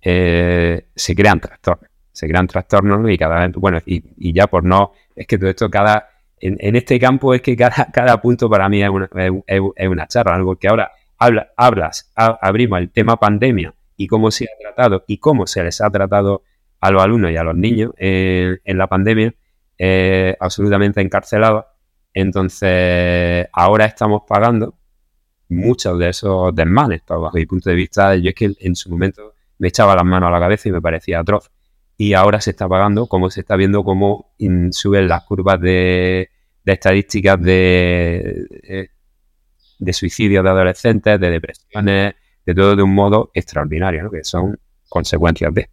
eh, se crean trastornos. Se crean trastornos y cada vez, bueno, y, ya por no, es que todo esto, cada, en, este campo es que cada, cada punto para mí es una, es, una charla, algo que ahora habla, hablas, abrimos el tema pandemia y cómo se ha tratado y cómo se les ha tratado a los alumnos y a los niños en la pandemia, absolutamente encarcelados. Entonces, ahora estamos pagando muchos de esos desmanes, bajo mi punto de vista. Yo es que en su momento me echaba las manos a la cabeza y me parecía atroz. Y ahora se está pagando, como se está viendo cómo suben las curvas de, estadísticas de, de, suicidios de adolescentes, de depresiones, de todo de un modo extraordinario, que son consecuencias de.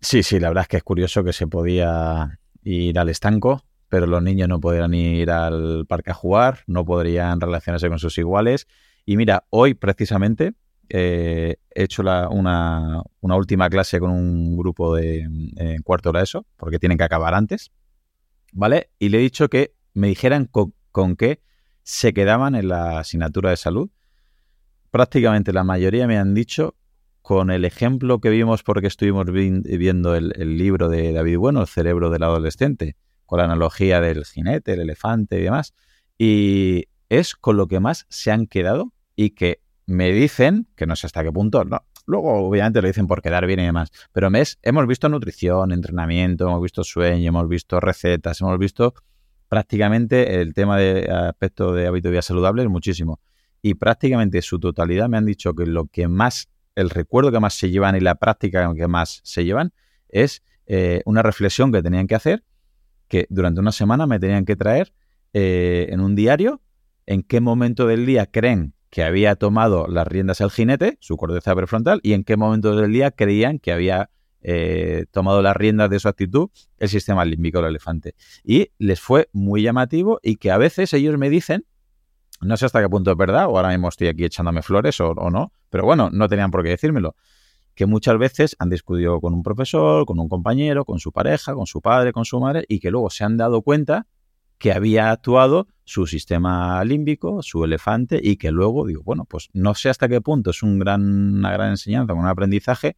Sí, sí, la verdad es que es curioso que se podía ir al estanco, pero los niños no podrían ir al parque a jugar, no podrían relacionarse con sus iguales. Y mira, hoy precisamente eh, he hecho una, última clase con un grupo de en cuarto hora eso, porque tienen que acabar antes, ¿vale? Y le he dicho que me dijeran con, qué se quedaban en la asignatura de salud. Prácticamente la mayoría me han dicho con el ejemplo que vimos porque estuvimos viendo el, el, libro de David Bueno, El cerebro del adolescente, con la analogía del jinete, el elefante y demás. Y es con lo que más se han quedado y que me dicen, que no sé hasta qué punto, no, luego obviamente lo dicen por quedar bien y demás, pero mes, hemos visto nutrición, entrenamiento, hemos visto sueño, hemos visto recetas, hemos visto prácticamente el tema de aspecto de hábito de vida saludable muchísimo. Y prácticamente su totalidad me han dicho que lo que más, el recuerdo que más se llevan y la práctica que más se llevan es eh, una reflexión que tenían que hacer, que durante una semana me tenían que traer eh, en un diario en qué momento del día creen que había tomado las riendas el jinete, su corteza prefrontal, y en qué momento del día creían que había eh, tomado las riendas de su actitud el sistema límbico del elefante. Y les fue muy llamativo y que a veces ellos me dicen, no sé hasta qué punto es verdad, o ahora mismo estoy aquí echándome flores o, no, pero bueno, no tenían por qué decírmelo, que muchas veces han discutido con un profesor, con un compañero, con su pareja, con su padre, con su madre, y que luego se han dado cuenta que había actuado su sistema límbico, su elefante, y que luego digo, bueno, pues no sé hasta qué punto es un gran, una gran enseñanza, un aprendizaje,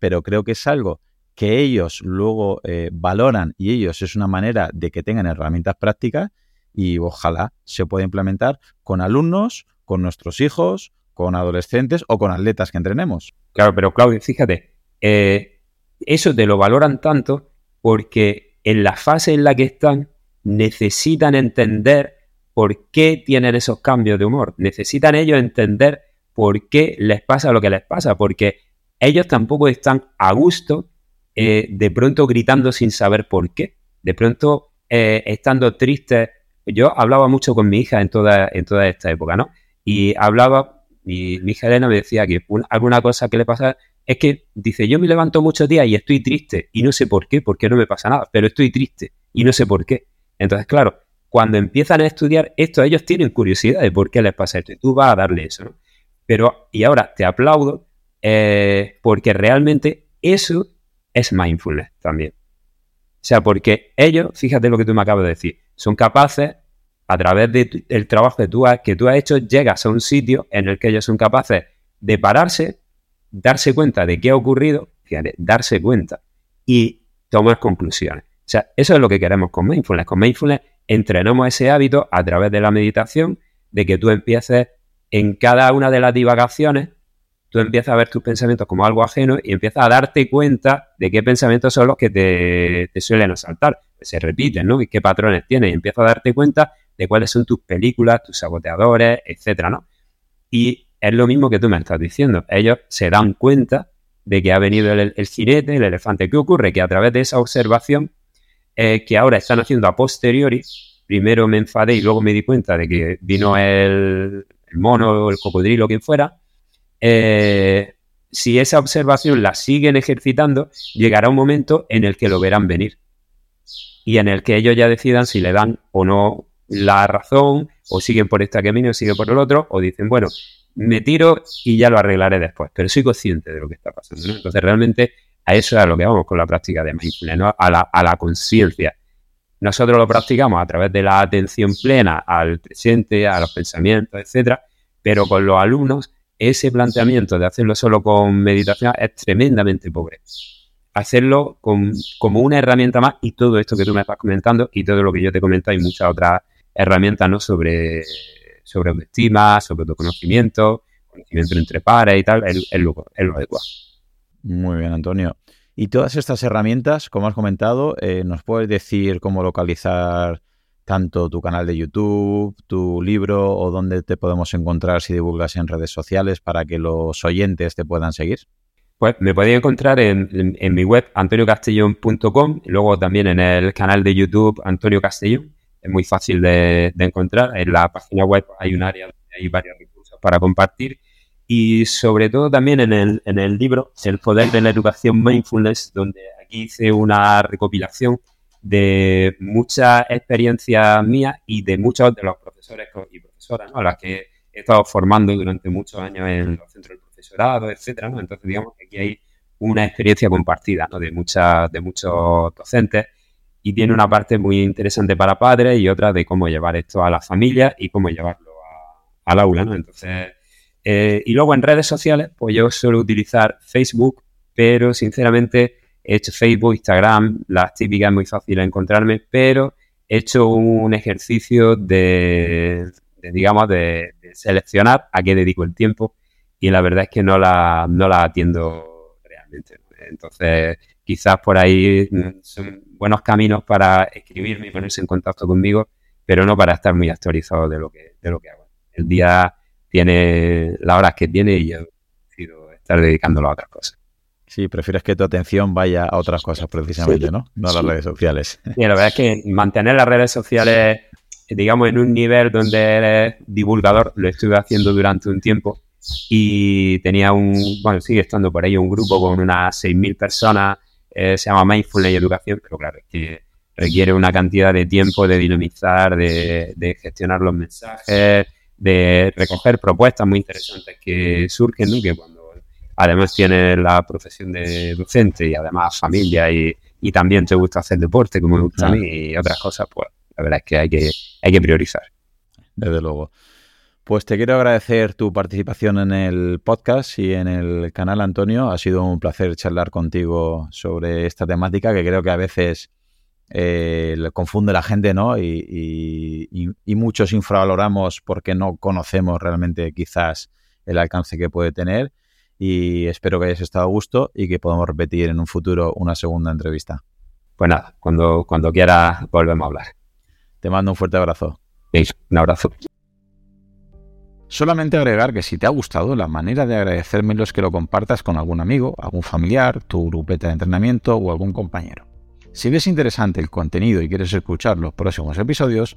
pero creo que es algo que ellos luego eh, valoran y ellos es una manera de que tengan herramientas prácticas y ojalá se pueda implementar con alumnos, con nuestros hijos, con adolescentes o con atletas que entrenemos. Claro, pero Claudio, fíjate, eh, eso te lo valoran tanto porque en la fase en la que están necesitan entender por qué tienen esos cambios de humor. Necesitan ellos entender por qué les pasa lo que les pasa, porque ellos tampoco están a gusto eh, de pronto gritando sin saber por qué. De pronto eh, estando tristes. Yo hablaba mucho con mi hija en toda, en toda esta época, ¿no? Y hablaba, y mi hija Elena me decía que alguna cosa que le pasa es que dice, yo me levanto muchos días y estoy triste y no sé por qué, porque no me pasa nada, pero estoy triste y no sé por qué. Entonces, claro, cuando empiezan a estudiar esto, ellos tienen curiosidad de por qué les pasa esto y tú vas a darle eso, ¿no? Pero, y ahora te aplaudo eh, porque realmente eso es mindfulness también. O sea, porque ellos, fíjate lo que tú me acabas de decir, son capaces, a través del trabajo que tú, has, que tú has hecho, llegas a un sitio en el que ellos son capaces de pararse, darse cuenta de qué ha ocurrido, fíjate, darse cuenta y tomar conclusiones. O sea, eso es lo que queremos con Mindfulness. Con Mindfulness entrenamos ese hábito a través de la meditación, de que tú empieces en cada una de las divagaciones, tú empiezas a ver tus pensamientos como algo ajeno y empiezas a darte cuenta de qué pensamientos son los que te, suelen asaltar. Se repiten, ¿no? Qué patrones tienes. Y empiezas a darte cuenta de cuáles son tus películas, tus saboteadores, etcétera, ¿no? Y es lo mismo que tú me estás diciendo. Ellos se dan cuenta de que ha venido el, el jinete, el elefante. ¿Qué ocurre? Que a través de esa observación que ahora están haciendo a posteriori. Primero me enfadé y luego me di cuenta de que vino el, mono, el cocodrilo, quien fuera. Eh, si esa observación la siguen ejercitando, llegará un momento en el que lo verán venir. Y en el que ellos ya decidan si le dan o no la razón, o siguen por este camino, o siguen por el otro, o dicen, bueno, me tiro y ya lo arreglaré después. Pero soy consciente de lo que está pasando. Entonces, realmente a eso es a lo que vamos con la práctica de mindfulness, a la, a la conciencia. Nosotros lo practicamos a través de la atención plena al presente, a los pensamientos, etcétera, pero con los alumnos ese planteamiento de hacerlo solo con meditación es tremendamente pobre. hacerlo como una herramienta más y todo esto que tú me estás comentando y todo lo que yo te comento, hay muchas otras herramientas ¿no? sobre, sobre autoestima, sobre autoconocimiento, conocimiento entre pares y tal, es, lo, adecuado. Muy bien, Antonio. Y todas estas herramientas, como has comentado, eh, ¿nos puedes decir cómo localizar tanto tu canal de YouTube, tu libro o dónde te podemos encontrar si divulgas en redes sociales para que los oyentes te puedan seguir? Pues me podéis encontrar en, mi web antoniocastellón.com luego también en el canal de YouTube Antonio Castellón. Es muy fácil de, encontrar. En la página web hay un área donde hay varios recursos para compartir. Y sobre todo también en el, en el libro El poder de la educación mindfulness, donde aquí hice una recopilación de muchas experiencias mías y de muchos de los profesores y profesoras a las que he estado formando durante muchos años en los centros del profesorado, etcétera, Entonces, digamos que aquí hay una experiencia compartida, De muchas, de muchos docentes y tiene una parte muy interesante para padres y otra de cómo llevar esto a la familia y cómo llevarlo al aula, ¿no? Entonces, eh, y luego en redes sociales, pues yo suelo utilizar Facebook, pero sinceramente he hecho Facebook, Instagram, las típicas muy fácil encontrarme, pero he hecho un ejercicio de, digamos, de, de, seleccionar a qué dedico el tiempo y la verdad es que no la, no la atiendo realmente. Entonces, quizás por ahí mm, son buenos caminos para escribirme y ponerse en contacto conmigo, pero no para estar muy actualizado de lo que, de lo que hago. El día tiene las horas que tiene y yo decido estar dedicándolo a otras cosas. Sí, prefieres que tu atención vaya a otras cosas precisamente, ¿no? No a las redes sociales. Sí, la verdad es que mantener las redes sociales, digamos, en un nivel donde eres divulgador, lo estuve haciendo durante un tiempo y tenía un, bueno, sigue estando por ahí un grupo con unas 6.000 personas, eh, se llama Mindfulness y Educación, pero claro, es que requiere una cantidad de tiempo de dinamizar, de, gestionar los mensajes, de recoger propuestas muy interesantes que surgen, ¿no? que cuando además tienes la profesión de docente y además familia y, y también te gusta hacer deporte como me gusta a mí y otras cosas, pues la verdad es que hay que, hay que priorizar. Desde luego. Pues te quiero agradecer tu participación en el podcast y en el canal, Antonio. Ha sido un placer charlar contigo sobre esta temática que creo que a veces eh, confunde la gente, ¿no? Y, y, muchos infravaloramos porque no conocemos realmente quizás el alcance que puede tener. Y espero que hayas estado a gusto y que podamos repetir en un futuro una segunda entrevista. Pues nada, cuando, cuando quieras volvemos a hablar. Te mando un fuerte abrazo. un abrazo. Solamente agregar que si te ha gustado, la manera de agradecérmelo es que lo compartas con algún amigo, algún familiar, tu grupeta de entrenamiento o algún compañero. Si ves interesante el contenido y quieres escuchar los próximos episodios,